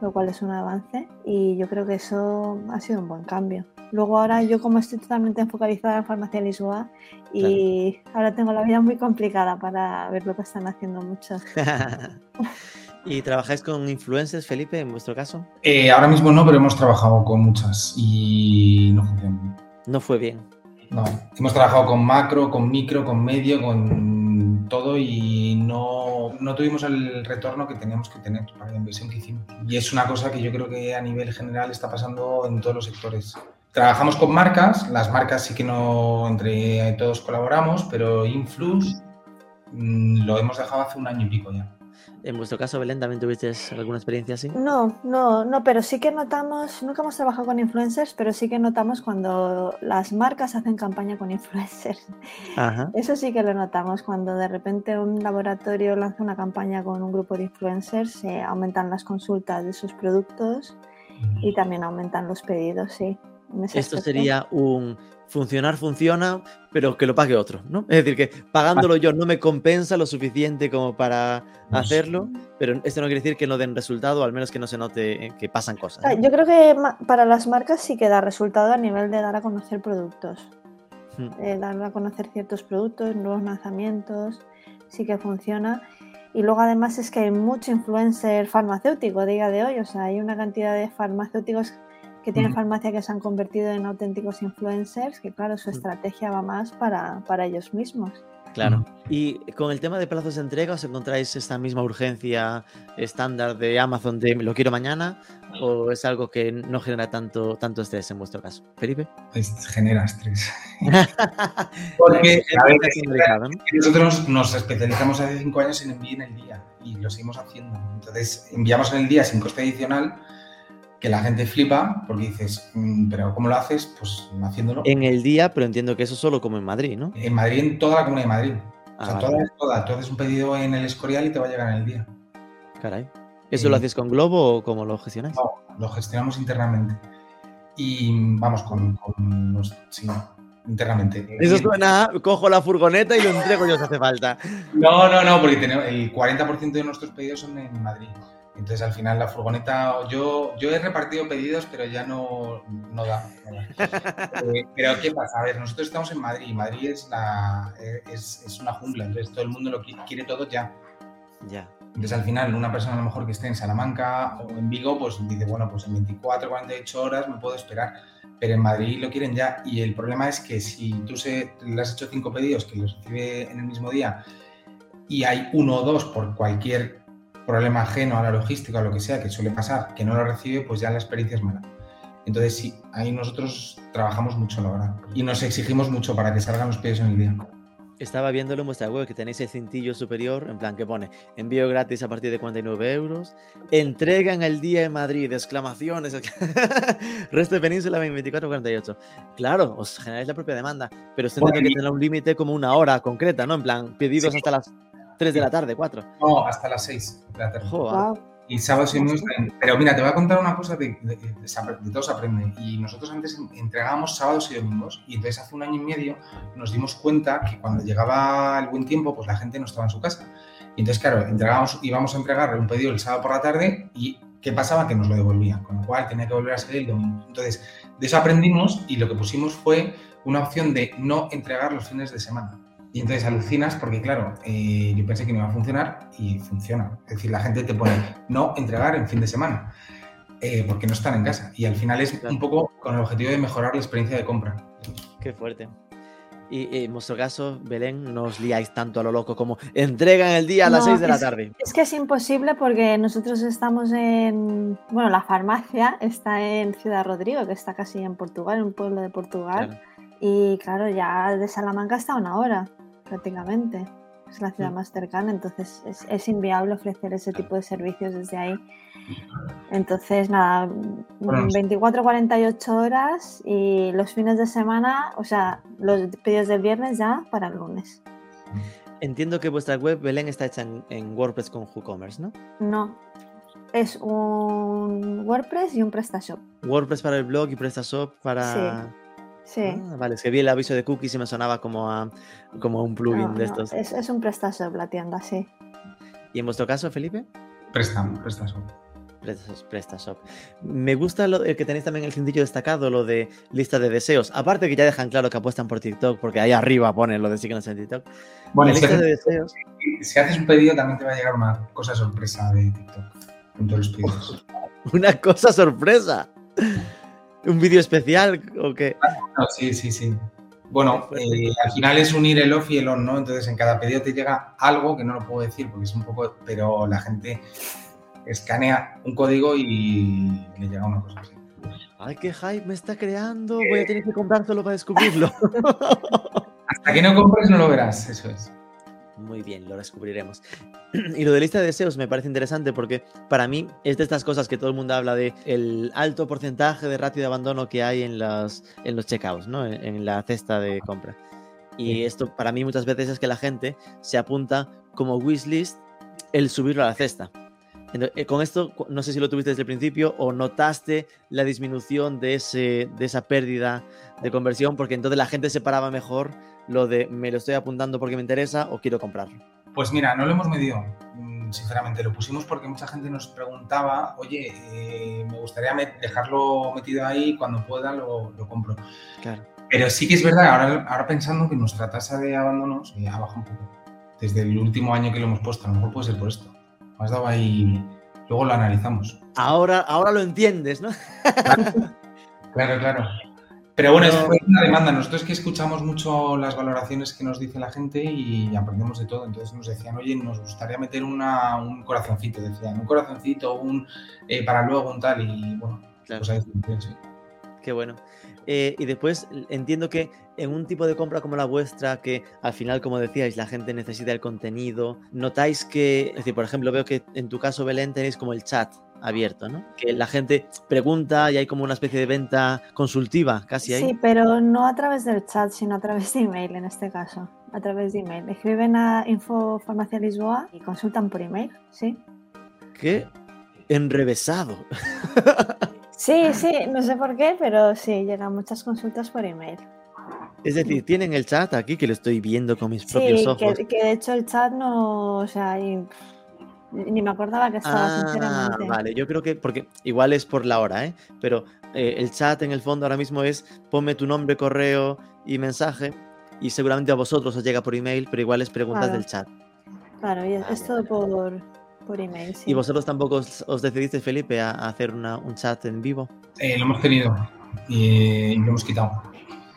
lo cual es un avance y yo creo que eso ha sido un buen cambio. Luego ahora yo como estoy totalmente enfocalizada en farmacia Lisboa y ahora tengo la vida muy complicada para ver lo que están haciendo muchos. ¿Y trabajáis con influencers, Felipe, en vuestro caso? Eh, ahora mismo no, pero hemos trabajado con muchas y no funcionan. No fue bien. No, hemos trabajado con macro, con micro, con medio, con todo y no, no tuvimos el retorno que teníamos que tener para la inversión que hicimos. Y es una cosa que yo creo que a nivel general está pasando en todos los sectores. Trabajamos con marcas, las marcas sí que no entre todos colaboramos, pero Influx mm, lo hemos dejado hace un año y pico ya. En vuestro caso, Belén, ¿también tuviste alguna experiencia así? No, no, no, pero sí que notamos, nunca hemos trabajado con influencers, pero sí que notamos cuando las marcas hacen campaña con influencers. Ajá. Eso sí que lo notamos, cuando de repente un laboratorio lanza una campaña con un grupo de influencers, se aumentan las consultas de sus productos y también aumentan los pedidos, sí. Esto aspecto. sería un funcionar funciona, pero que lo pague otro, ¿no? Es decir, que pagándolo yo no me compensa lo suficiente como para hacerlo, pero esto no quiere decir que no den resultado, al menos que no se note eh, que pasan cosas. ¿no? Yo creo que para las marcas sí que da resultado a nivel de dar a conocer productos. Mm. eh, dar a conocer ciertos productos, nuevos lanzamientos, sí que funciona. Y luego además es que hay mucho influencer farmacéutico a día de hoy, o sea, hay una cantidad de farmacéuticos que tienen farmacia que se han convertido en auténticos influencers, que claro, su estrategia va más para, para ellos mismos. Claro. Y con el tema de plazos de entrega, ¿os encontráis esta misma urgencia estándar de Amazon de lo quiero mañana? ¿O es algo que no genera tanto, tanto estrés en vuestro caso? Felipe. Pues genera estrés. Porque, a ver, Está estandarizado, ¿no? Nosotros nos especializamos hace cinco años en envío en el día y lo seguimos haciendo. Entonces, enviamos en el día sin coste adicional, que la gente flipa porque dices, "Mm, pero ¿cómo lo haces? Pues haciéndolo. En el día, pero entiendo que eso solo como en Madrid, ¿no? En Madrid, en toda la Comunidad de Madrid. Ah, o sea, vale. toda es toda. Tú haces un pedido en el Escorial y te va a llegar en el día. Caray. ¿Eso lo Eh, hacéis con Globo o cómo lo gestionáis? No, lo gestionamos internamente. Y vamos, con, con los- sí, internamente. Eso suena, cojo la furgoneta y lo entrego yo si hace falta. No, no, no, porque tenemos, el 40% de nuestros pedidos son en Madrid. Entonces, al final, la furgoneta, yo, yo he repartido pedidos, pero ya no, no da. Eh, pero, ¿qué pasa? A ver, nosotros estamos en Madrid. y Madrid es, la, es, es una jungla, entonces todo el mundo lo qui- quiere todo ya. Ya. Entonces, al final, una persona a lo mejor que esté en Salamanca o en Vigo, pues dice, bueno, pues en 24, 48 horas me puedo esperar. Pero en Madrid lo quieren ya. Y el problema es que si tú se, le has hecho cinco pedidos que los recibe en el mismo día y hay uno o dos por cualquier problema ajeno a la logística o lo que sea que suele pasar, que no lo recibe, pues ya la experiencia es mala. Entonces, sí, ahí nosotros trabajamos mucho, la verdad. Y nos exigimos mucho para que salgan los pedidos en el día. Estaba viéndolo en vuestra web que tenéis el cintillo superior, en plan que pone envío gratis a partir de 49 euros, entrega en el día en Madrid, exclamaciones, resto de península 24-48. Claro, os generáis la propia demanda, pero Bueno, tiene que tener un límite como una hora concreta, ¿no? En plan, pedidos Sí. hasta las 3 de la tarde, 4. No, hasta las 6 de la tarde. Y sábados y domingos también. Pero mira, te voy a contar una cosa de, de, de- se apre- de todo se aprende. Y nosotros antes en- entregábamos sábados y domingos. Y entonces hace un año y medio nos dimos cuenta que cuando llegaba el buen tiempo, pues la gente no estaba en su casa. Y entonces, claro, entregábamos, íbamos a entregar un pedido el sábado por la tarde y ¿qué pasaba? Que nos lo devolvían. Con lo cual tenía que volver a salir el domingo. Entonces, de eso aprendimos y lo que pusimos fue una opción de no entregar los fines de semana. Y entonces alucinas porque, claro, eh, yo pensé que no iba a funcionar y funciona. Es decir, la gente te pone no entregar en fin de semana eh, porque no están en casa. Y al final es un poco con el objetivo de mejorar la experiencia de compra. Qué fuerte. Y en vuestro caso, Belén, no os liáis tanto a lo loco como entregan el día a las No, 6 de la tarde. Es que es imposible porque nosotros estamos en. Bueno, la farmacia está en Ciudad Rodrigo, que está casi en Portugal, en un pueblo de Portugal. Claro. Y claro, ya de Salamanca está a una hora, prácticamente. Es la ciudad Mm. más cercana, entonces es, es inviable ofrecer ese tipo de servicios desde ahí. Entonces, nada, Bueno, 24-48 horas y los fines de semana, o sea, los pedidos del viernes ya para el lunes. Entiendo que vuestra web, Belén, está hecha en, en WordPress con WooCommerce, ¿no? No, es un WordPress y un PrestaShop. WordPress para el blog y PrestaShop para... Sí. Ah, vale, es que vi el aviso de cookies y me sonaba como a, como a un plugin No, de no, estos. es, es un PrestaShop la tienda, sí. ¿Y en vuestro caso, Felipe? Prestan, prestas. Prestas- PrestaShop. Me gusta lo, el que tenéis también el cintillo destacado, lo de lista de deseos. Aparte que ya dejan claro que apuestan por TikTok, porque ahí arriba ponen lo de síguenos en TikTok. Bueno, si lista haces, de deseos. si haces un pedido también te va a llegar una cosa sorpresa de TikTok con todos los pedidos. Una cosa sorpresa. ¿Un vídeo especial o qué? No, sí, sí, sí. Bueno, eh, al final es unir el off y el on, ¿no? Entonces en cada pedido te llega algo que no lo puedo decir porque es un poco, pero la gente escanea un código y le llega una cosa así. Ay, qué hype me está creando. Voy a tener que comprar solo para descubrirlo. Hasta que no compres no lo verás, eso es. Muy bien, lo descubriremos. Y lo de lista de deseos me parece interesante porque para mí es de estas cosas que todo el mundo habla de el alto porcentaje de ratio de abandono que hay en los, en los checkouts, ¿no? En, en la cesta de compra. Y esto para mí muchas veces es que la gente se apunta como wishlist el subirlo a la cesta. Ento- eh, con esto, no sé si lo tuviste desde el principio o notaste la disminución de, ese, de esa pérdida de conversión, porque entonces la gente separaba mejor lo de me lo estoy apuntando porque me interesa o quiero comprarlo. Pues mira, no lo hemos medido, mm, sinceramente. Lo pusimos porque mucha gente nos preguntaba, oye, eh, me gustaría dejarlo metido ahí, cuando pueda lo, lo compro. Claro. Pero sí que es verdad, ahora, ahora pensando que nuestra tasa de abandonos eh, ha bajado un poco. Desde el último año que lo hemos puesto, a lo mejor puede ser por esto. Me has dado ahí, luego lo analizamos. Ahora, ahora lo entiendes, ¿no? Claro, claro. Pero bueno, No. es una demanda. Nosotros que escuchamos mucho las valoraciones que nos dice la gente y aprendemos de todo. Entonces nos decían, oye, nos gustaría meter una, un corazoncito, decían, un corazoncito, un eh, para luego, un tal. Y bueno, Claro. pues ahí sí. Qué bueno. Eh, y después entiendo que en un tipo de compra como la vuestra, que al final, como decíais, la gente necesita el contenido, notáis que, es decir, por ejemplo, veo que en tu caso, Belén, tenéis como el chat abierto, ¿no? Que la gente pregunta y hay como una especie de venta consultiva casi ahí. Sí, pero no a través del chat, sino a través de email en este caso. a través de email. Escriben a Info Farmacia Lisboa y consultan por email, sí. Qué enrevesado. Sí, sí, no sé por qué, pero sí, llegan muchas consultas por email. Es decir, tienen el chat aquí que lo estoy viendo con mis propios ojos. que, que de hecho el chat no, o sea, y- ni me acordaba que estaba, Ah, sinceramente. vale, yo creo que, porque igual es por la hora, ¿eh? Pero eh, el chat en el fondo ahora mismo es ponme tu nombre, correo y mensaje y seguramente a vosotros os llega por email, pero igual es preguntas Claro. del chat. Claro, y es, es Vale, todo por, por email, sí. ¿Y vosotros tampoco os, os decidiste, Felipe, a, a hacer una- un chat en vivo? Eh, lo hemos tenido y lo hemos quitado.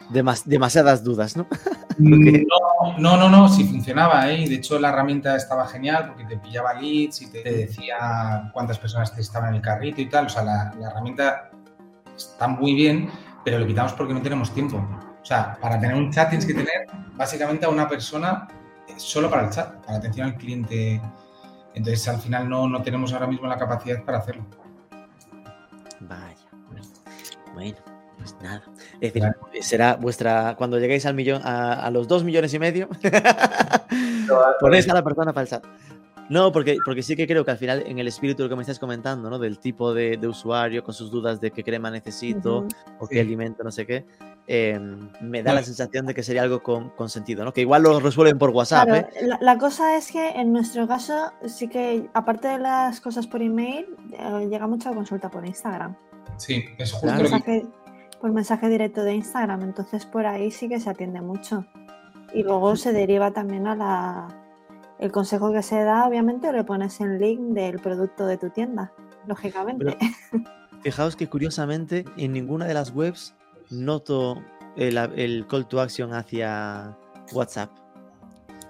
Demas- demasiadas dudas, ¿no? No, no, no, no, sí funcionaba, ¿eh? Y De hecho, la herramienta estaba genial porque te pillaba leads y te, te decía cuántas personas te estaban en el carrito y tal. O sea, la, la herramienta está muy bien, pero lo quitamos porque no tenemos tiempo. O sea, para tener un chat tienes que tener básicamente a una persona eh, solo para el chat, para atención al cliente. Entonces, al final no, no tenemos ahora mismo la capacidad para hacerlo. Vaya. Bueno, pues nada. Es decir, será vuestra. Cuando lleguéis al millón, a, a los dos millones y medio, ponéis a la persona para el chat. No, porque, porque sí que creo que al final, en el espíritu de lo que me estás comentando, ¿no? Del tipo de, de usuario con sus dudas de qué crema necesito o Sí. qué alimento, no sé qué, eh, me da la sensación de que sería algo con, con sentido, ¿no? Que igual lo resuelven por WhatsApp, Claro, ¿eh? la, la cosa es que en nuestro caso sí que, aparte de las cosas por email, eh, llega mucha consulta por Instagram. Sí, es justo Claro. lo que Mensaje- por mensaje directo de Instagram, entonces por ahí sí que se atiende mucho. Y luego se deriva también a la... El consejo que se da, obviamente, le pones el link del producto de tu tienda, lógicamente. Fijaos que curiosamente en ninguna de las webs noto el, el call to action hacia WhatsApp.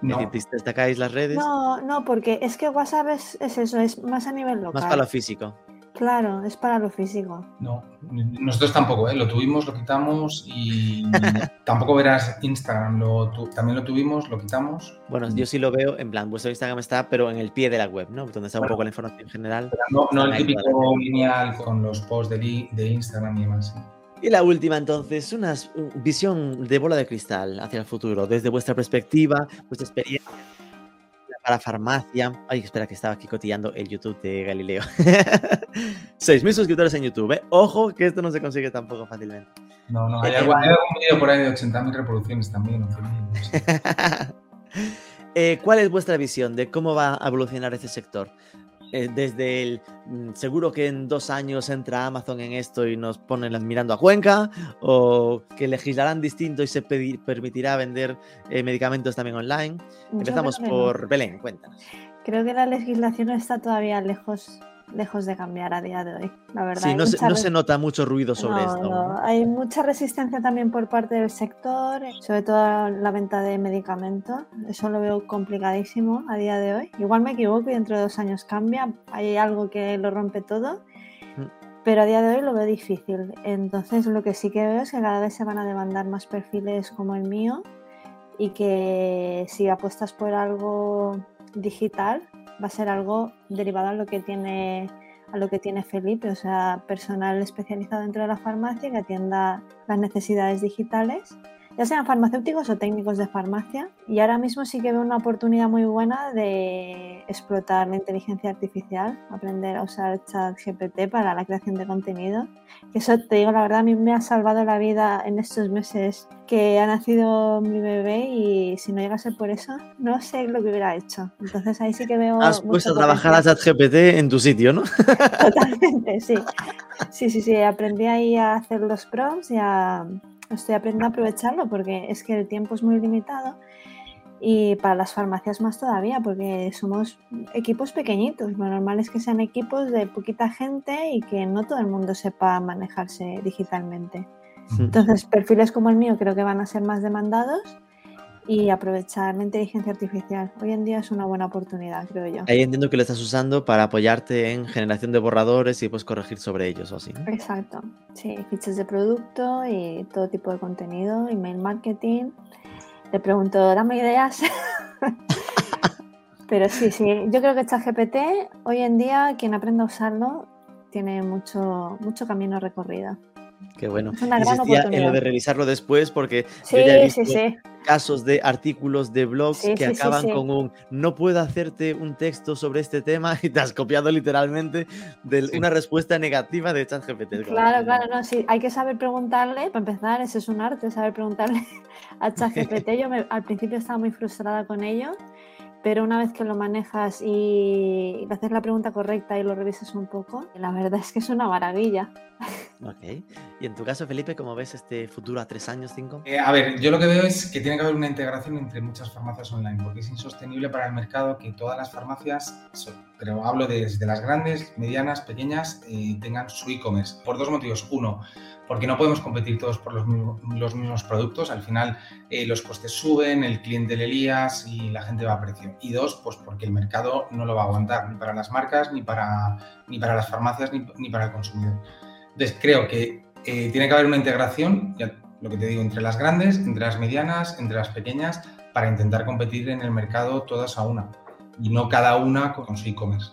no. Es decir, destacáis las redes No, no, porque es que WhatsApp es, es eso, es más a nivel local. más para lo físico. Claro, es para lo físico. No, nosotros tampoco, ¿eh? lo tuvimos, lo quitamos y tampoco verás Instagram, lo tu- también lo tuvimos, lo quitamos. Bueno, yo sí lo veo, en plan, vuestro Instagram está, pero en el pie de la web, ¿no? Donde está un Bueno. poco la información general. No, no el típico lineal con los posts de, de Instagram y demás. sí. Y la última, entonces, una visión de bola de cristal hacia el futuro, desde vuestra perspectiva, vuestra experiencia para farmacia. Ay, espera, que estaba aquí cotillando el YouTube de Galileo. 6.000 suscriptores en YouTube, ¿eh? Ojo, que esto no se consigue tampoco fácilmente. No, no, hay, algún, hay algún vídeo por ahí de 80.000 reproducciones también. o 100.000, no sé. Eh, ¿Cuál es vuestra visión de cómo va a evolucionar este sector? Eh, desde el mm, seguro que en dos años entra Amazon en esto y nos ponen mirando a Cuenca, o que legislarán distinto y se permitirá vender eh, medicamentos también online. Empezamos no. por Belén, cuéntanos. Creo que la legislación está todavía lejos, lejos de cambiar a día de hoy, la verdad. Sí, no se, no se nota mucho ruido sobre No, esto. no, Hay mucha resistencia también por parte del sector, sobre todo la venta de medicamentos. Eso lo veo complicadísimo a día de hoy. Igual me equivoco y dentro de dos años cambia. Hay algo que lo rompe todo. Mm. Pero a día de hoy lo veo difícil. Entonces lo que sí que veo es que cada vez se van a demandar más perfiles como el mío y que si apuestas por algo digital va a ser algo derivado a lo que tiene a lo que tiene Felipe, o sea, personal especializado dentro de la farmacia que atienda las necesidades digitales, ya sean farmacéuticos o técnicos de farmacia. Y ahora mismo sí que veo una oportunidad muy buena de explotar la inteligencia artificial, aprender a usar ChatGPT para la creación de contenido. Que Eso te digo, la verdad, a mí me ha salvado la vida en estos meses que ha nacido mi bebé y si no llegase por eso, no sé lo que hubiera hecho. Entonces ahí sí que veo... Has puesto a trabajar a. ChatGPT en tu sitio, ¿no? Totalmente, sí. Sí, sí, sí. Aprendí ahí a hacer los prompts y a... estoy aprendiendo a aprovecharlo porque es que el tiempo es muy limitado y para las farmacias más todavía porque somos equipos pequeñitos. Lo normal es que sean equipos de poquita gente y que no todo el mundo sepa manejarse digitalmente. Entonces, perfiles como el mío creo que van a ser más demandados y aprovechar la inteligencia artificial. Hoy en día es una buena oportunidad, creo yo. Ahí entiendo que lo estás usando para apoyarte en generación de borradores y pues corregir sobre ellos o así. ¿no? Exacto, sí, fichas de producto y todo tipo de contenido, email marketing. Le pregunto, dame ideas. Pero sí, sí, yo creo que ChatGPT hoy en día quien aprenda a usarlo tiene mucho, mucho camino recorrido. Qué bueno. Es una gran Insistía en lo de revisarlo después porque Sí, yo ya he sí, visto sí. casos de artículos de blogs Sí, que acaban sí. con un no puedo hacerte un texto sobre este tema y te has copiado literalmente de Sí. una respuesta negativa de ChatGPT. Claro, claro, no, sí, hay que saber preguntarle, para empezar, ese es un arte, saber preguntarle a ChatGPT. Yo me- al principio estaba muy frustrada con ello, pero una vez que lo manejas y haces la pregunta correcta y lo revisas un poco, la verdad es que es una maravilla. Ok. Y en tu caso, Felipe, ¿cómo ves este futuro a tres años, cinco? Eh, a ver, yo lo que veo es que tiene que haber una integración entre muchas farmacias online, porque es insostenible para el mercado que todas las farmacias, pero hablo desde las grandes, medianas, pequeñas, eh, tengan su e-commerce. Por dos motivos. Uno, porque no podemos competir todos por los mismos, los mismos productos. Al final eh, los costes suben, el cliente le lías y la gente va a precio. Y dos, pues porque el mercado no lo va a aguantar, ni para las marcas, ni para, ni para las farmacias, ni, ni para el consumidor. Creo que eh, tiene que haber una integración, lo que te digo, entre las grandes, entre las medianas, entre las pequeñas, para intentar competir en el mercado todas a una y no cada una con su e-commerce.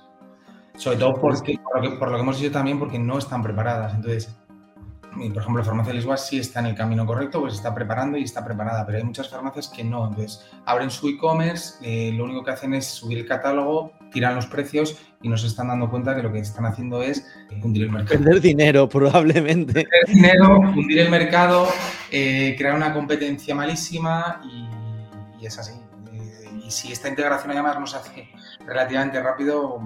Sobre todo porque, por, lo que, hemos dicho también, porque no están preparadas. Entonces, por ejemplo, Farmacia Lisboa sí está en el camino correcto, pues está preparando y está preparada, pero hay muchas farmacias que no. Entonces, abren su e-commerce, eh, lo único que hacen es subir el catálogo, tiran los precios y no se están dando cuenta que lo que están haciendo es eh, hundir el mercado. Perder dinero, probablemente. Perder dinero, hundir el mercado, eh, crear una competencia malísima y, y es así. Eh, y si esta integración además no se hace relativamente rápido,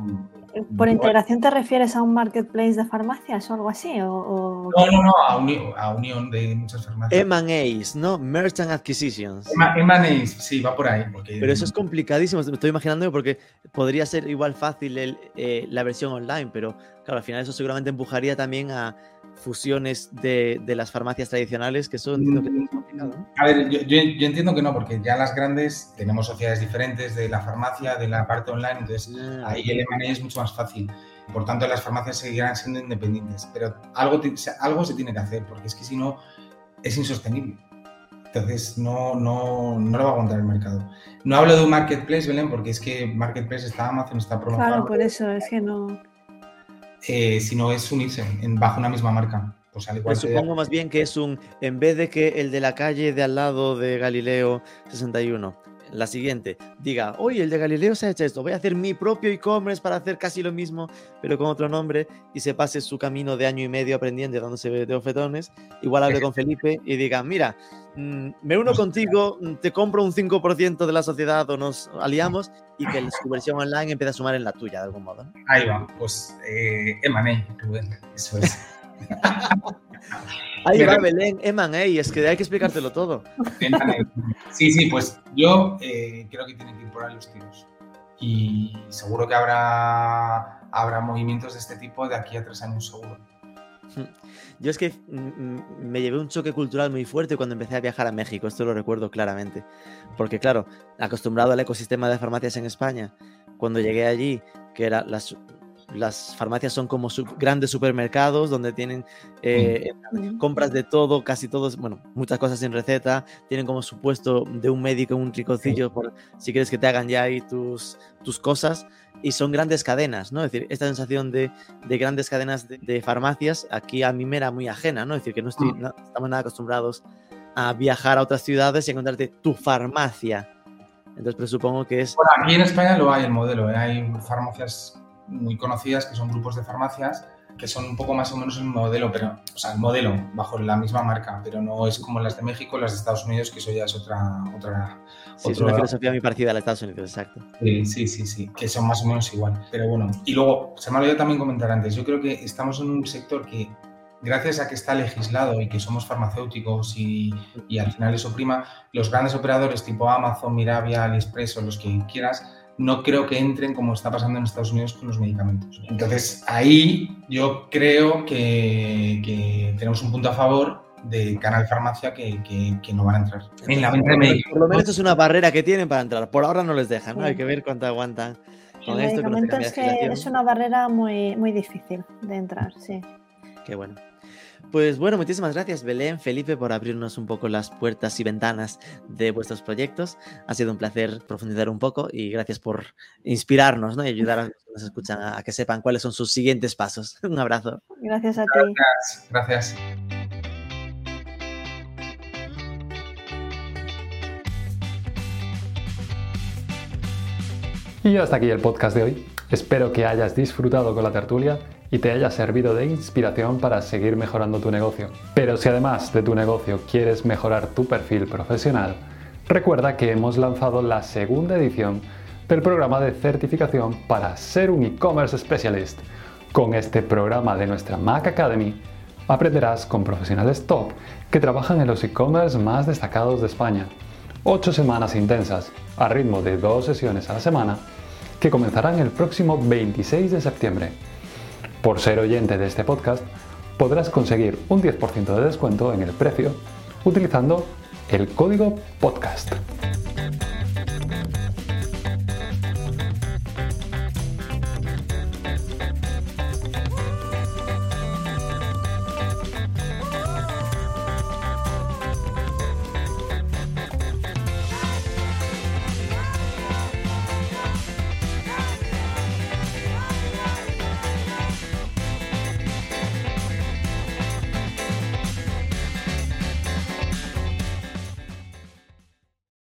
¿Por integración te refieres a un marketplace de farmacias o algo así? O, o- No, no, no, a, uni- a unión de muchas farmacias. M&A's, ¿no? Merchant Acquisitions. M&A's, sí, va por ahí. Porque, Pero eso es complicadísimo, me estoy imaginando porque podría ser igual fácil el, eh, la versión online, pero claro, al final eso seguramente empujaría también a fusiones de, de las farmacias tradicionales, que eso entiendo que es complicado. ¿no? A ver, yo, yo- yo entiendo que no, porque ya las grandes tenemos sociedades diferentes de la farmacia, de la parte online, entonces Ah, ahí el M&A es mucho más fácil. Por tanto, las farmacias seguirán siendo independientes, pero algo, algo se tiene que hacer, porque es que si no, es insostenible. Entonces, no, no, no lo va a aguantar el mercado. No hablo de un marketplace, Belén, porque es que marketplace está Amazon, está prolongado, Claro, por eso es que no. Eh, sino es unirse en, bajo una misma marca. Pues al igual que- supongo más bien que es un, en vez de que el de la calle de al lado de Galileo 61, la siguiente, diga, oye, el de Galileo se ha hecho esto, voy a hacer mi propio e-commerce para hacer casi lo mismo, pero con otro nombre, y se pase su camino de año y medio aprendiendo y dándose de ofetones, igual hable con Felipe y diga, mira, mm, me uno contigo, mm, te compro un 5% de la sociedad o nos aliamos, y que su versión online empiece a sumar en la tuya de algún modo. Ahí va, pues eh, Rubén, eso es. Ahí Pero- va Belén, M&A, es que hay que explicártelo todo. Sí, sí, pues yo eh, creo que tienen que ir por ahí los tiros. Y seguro que habrá, habrá movimientos de este tipo de aquí a tres años, seguro. Yo es que mm, mm, me llevé un choque cultural muy fuerte cuando empecé a viajar a México, esto lo recuerdo claramente. Porque claro, acostumbrado al ecosistema de farmacias en España, cuando llegué allí, que era las, las farmacias son como grandes supermercados donde tienen eh, Mm. compras de todo, casi todos, bueno, muchas cosas sin receta, tienen como su puesto de un médico, un ricocillo, por, si quieres que te hagan ya ahí tus, tus cosas, y son grandes cadenas, ¿no? Es decir, esta sensación de, de grandes cadenas de, de farmacias aquí a mí me era muy ajena, ¿no? Es decir, que no, estoy, Mm. no estamos nada acostumbrados a viajar a otras ciudades y encontrarte tu farmacia. Entonces presupongo que es... Bueno, aquí en España lo hay el modelo, ¿eh? hay farmacias muy conocidas que son grupos de farmacias que son un poco más o menos el modelo, pero, o sea, el modelo bajo la misma marca, pero no es como las de México, las de Estados Unidos, que eso ya es otra, otra, Sí, es otro- una filosofía muy parecida a la de Estados Unidos, exacto. Sí, sí, sí, sí, que son más o menos igual. Pero bueno, y luego, se me ha olvidado también comentar antes, yo creo que estamos en un sector que, gracias a que está legislado y que somos farmacéuticos y, y al final eso prima, los grandes operadores tipo Amazon, Mirabia, AliExpress o los que quieras, no creo que entren como está pasando en Estados Unidos con los medicamentos. Entonces, ahí yo creo que, que tenemos un punto a favor de Canal Farmacia que, que- que no van a entrar. En la venta de medicamentos. Por lo menos esto es una barrera que tienen para entrar. Por ahora no les dejan. Hay que ver cuánto aguantan con El esto. medicamento es que es una barrera muy, muy difícil de entrar, sí. Qué bueno. Pues bueno, muchísimas gracias Belén, Felipe, por abrirnos un poco las puertas y ventanas de vuestros proyectos. Ha sido un placer profundizar un poco y gracias por inspirarnos ¿no? y ayudar a los que nos escuchan a, que sepan cuáles son sus siguientes pasos. Un abrazo. Gracias a ti. gracias. gracias. Y hasta aquí el podcast de hoy. Espero que hayas disfrutado con la tertulia y te haya servido de inspiración para seguir mejorando tu negocio. Pero si además de tu negocio quieres mejorar tu perfil profesional, recuerda que hemos lanzado la segunda edición del programa de certificación para ser un e-commerce specialist. Con este programa de nuestra Mac Academy aprenderás con profesionales top que trabajan en los e-commerce más destacados de España. Ocho semanas intensas, a ritmo de dos sesiones a la semana, que comenzarán el próximo 26 de septiembre. Por ser oyente de este podcast, podrás conseguir un 10% de descuento en el precio utilizando el código podcast.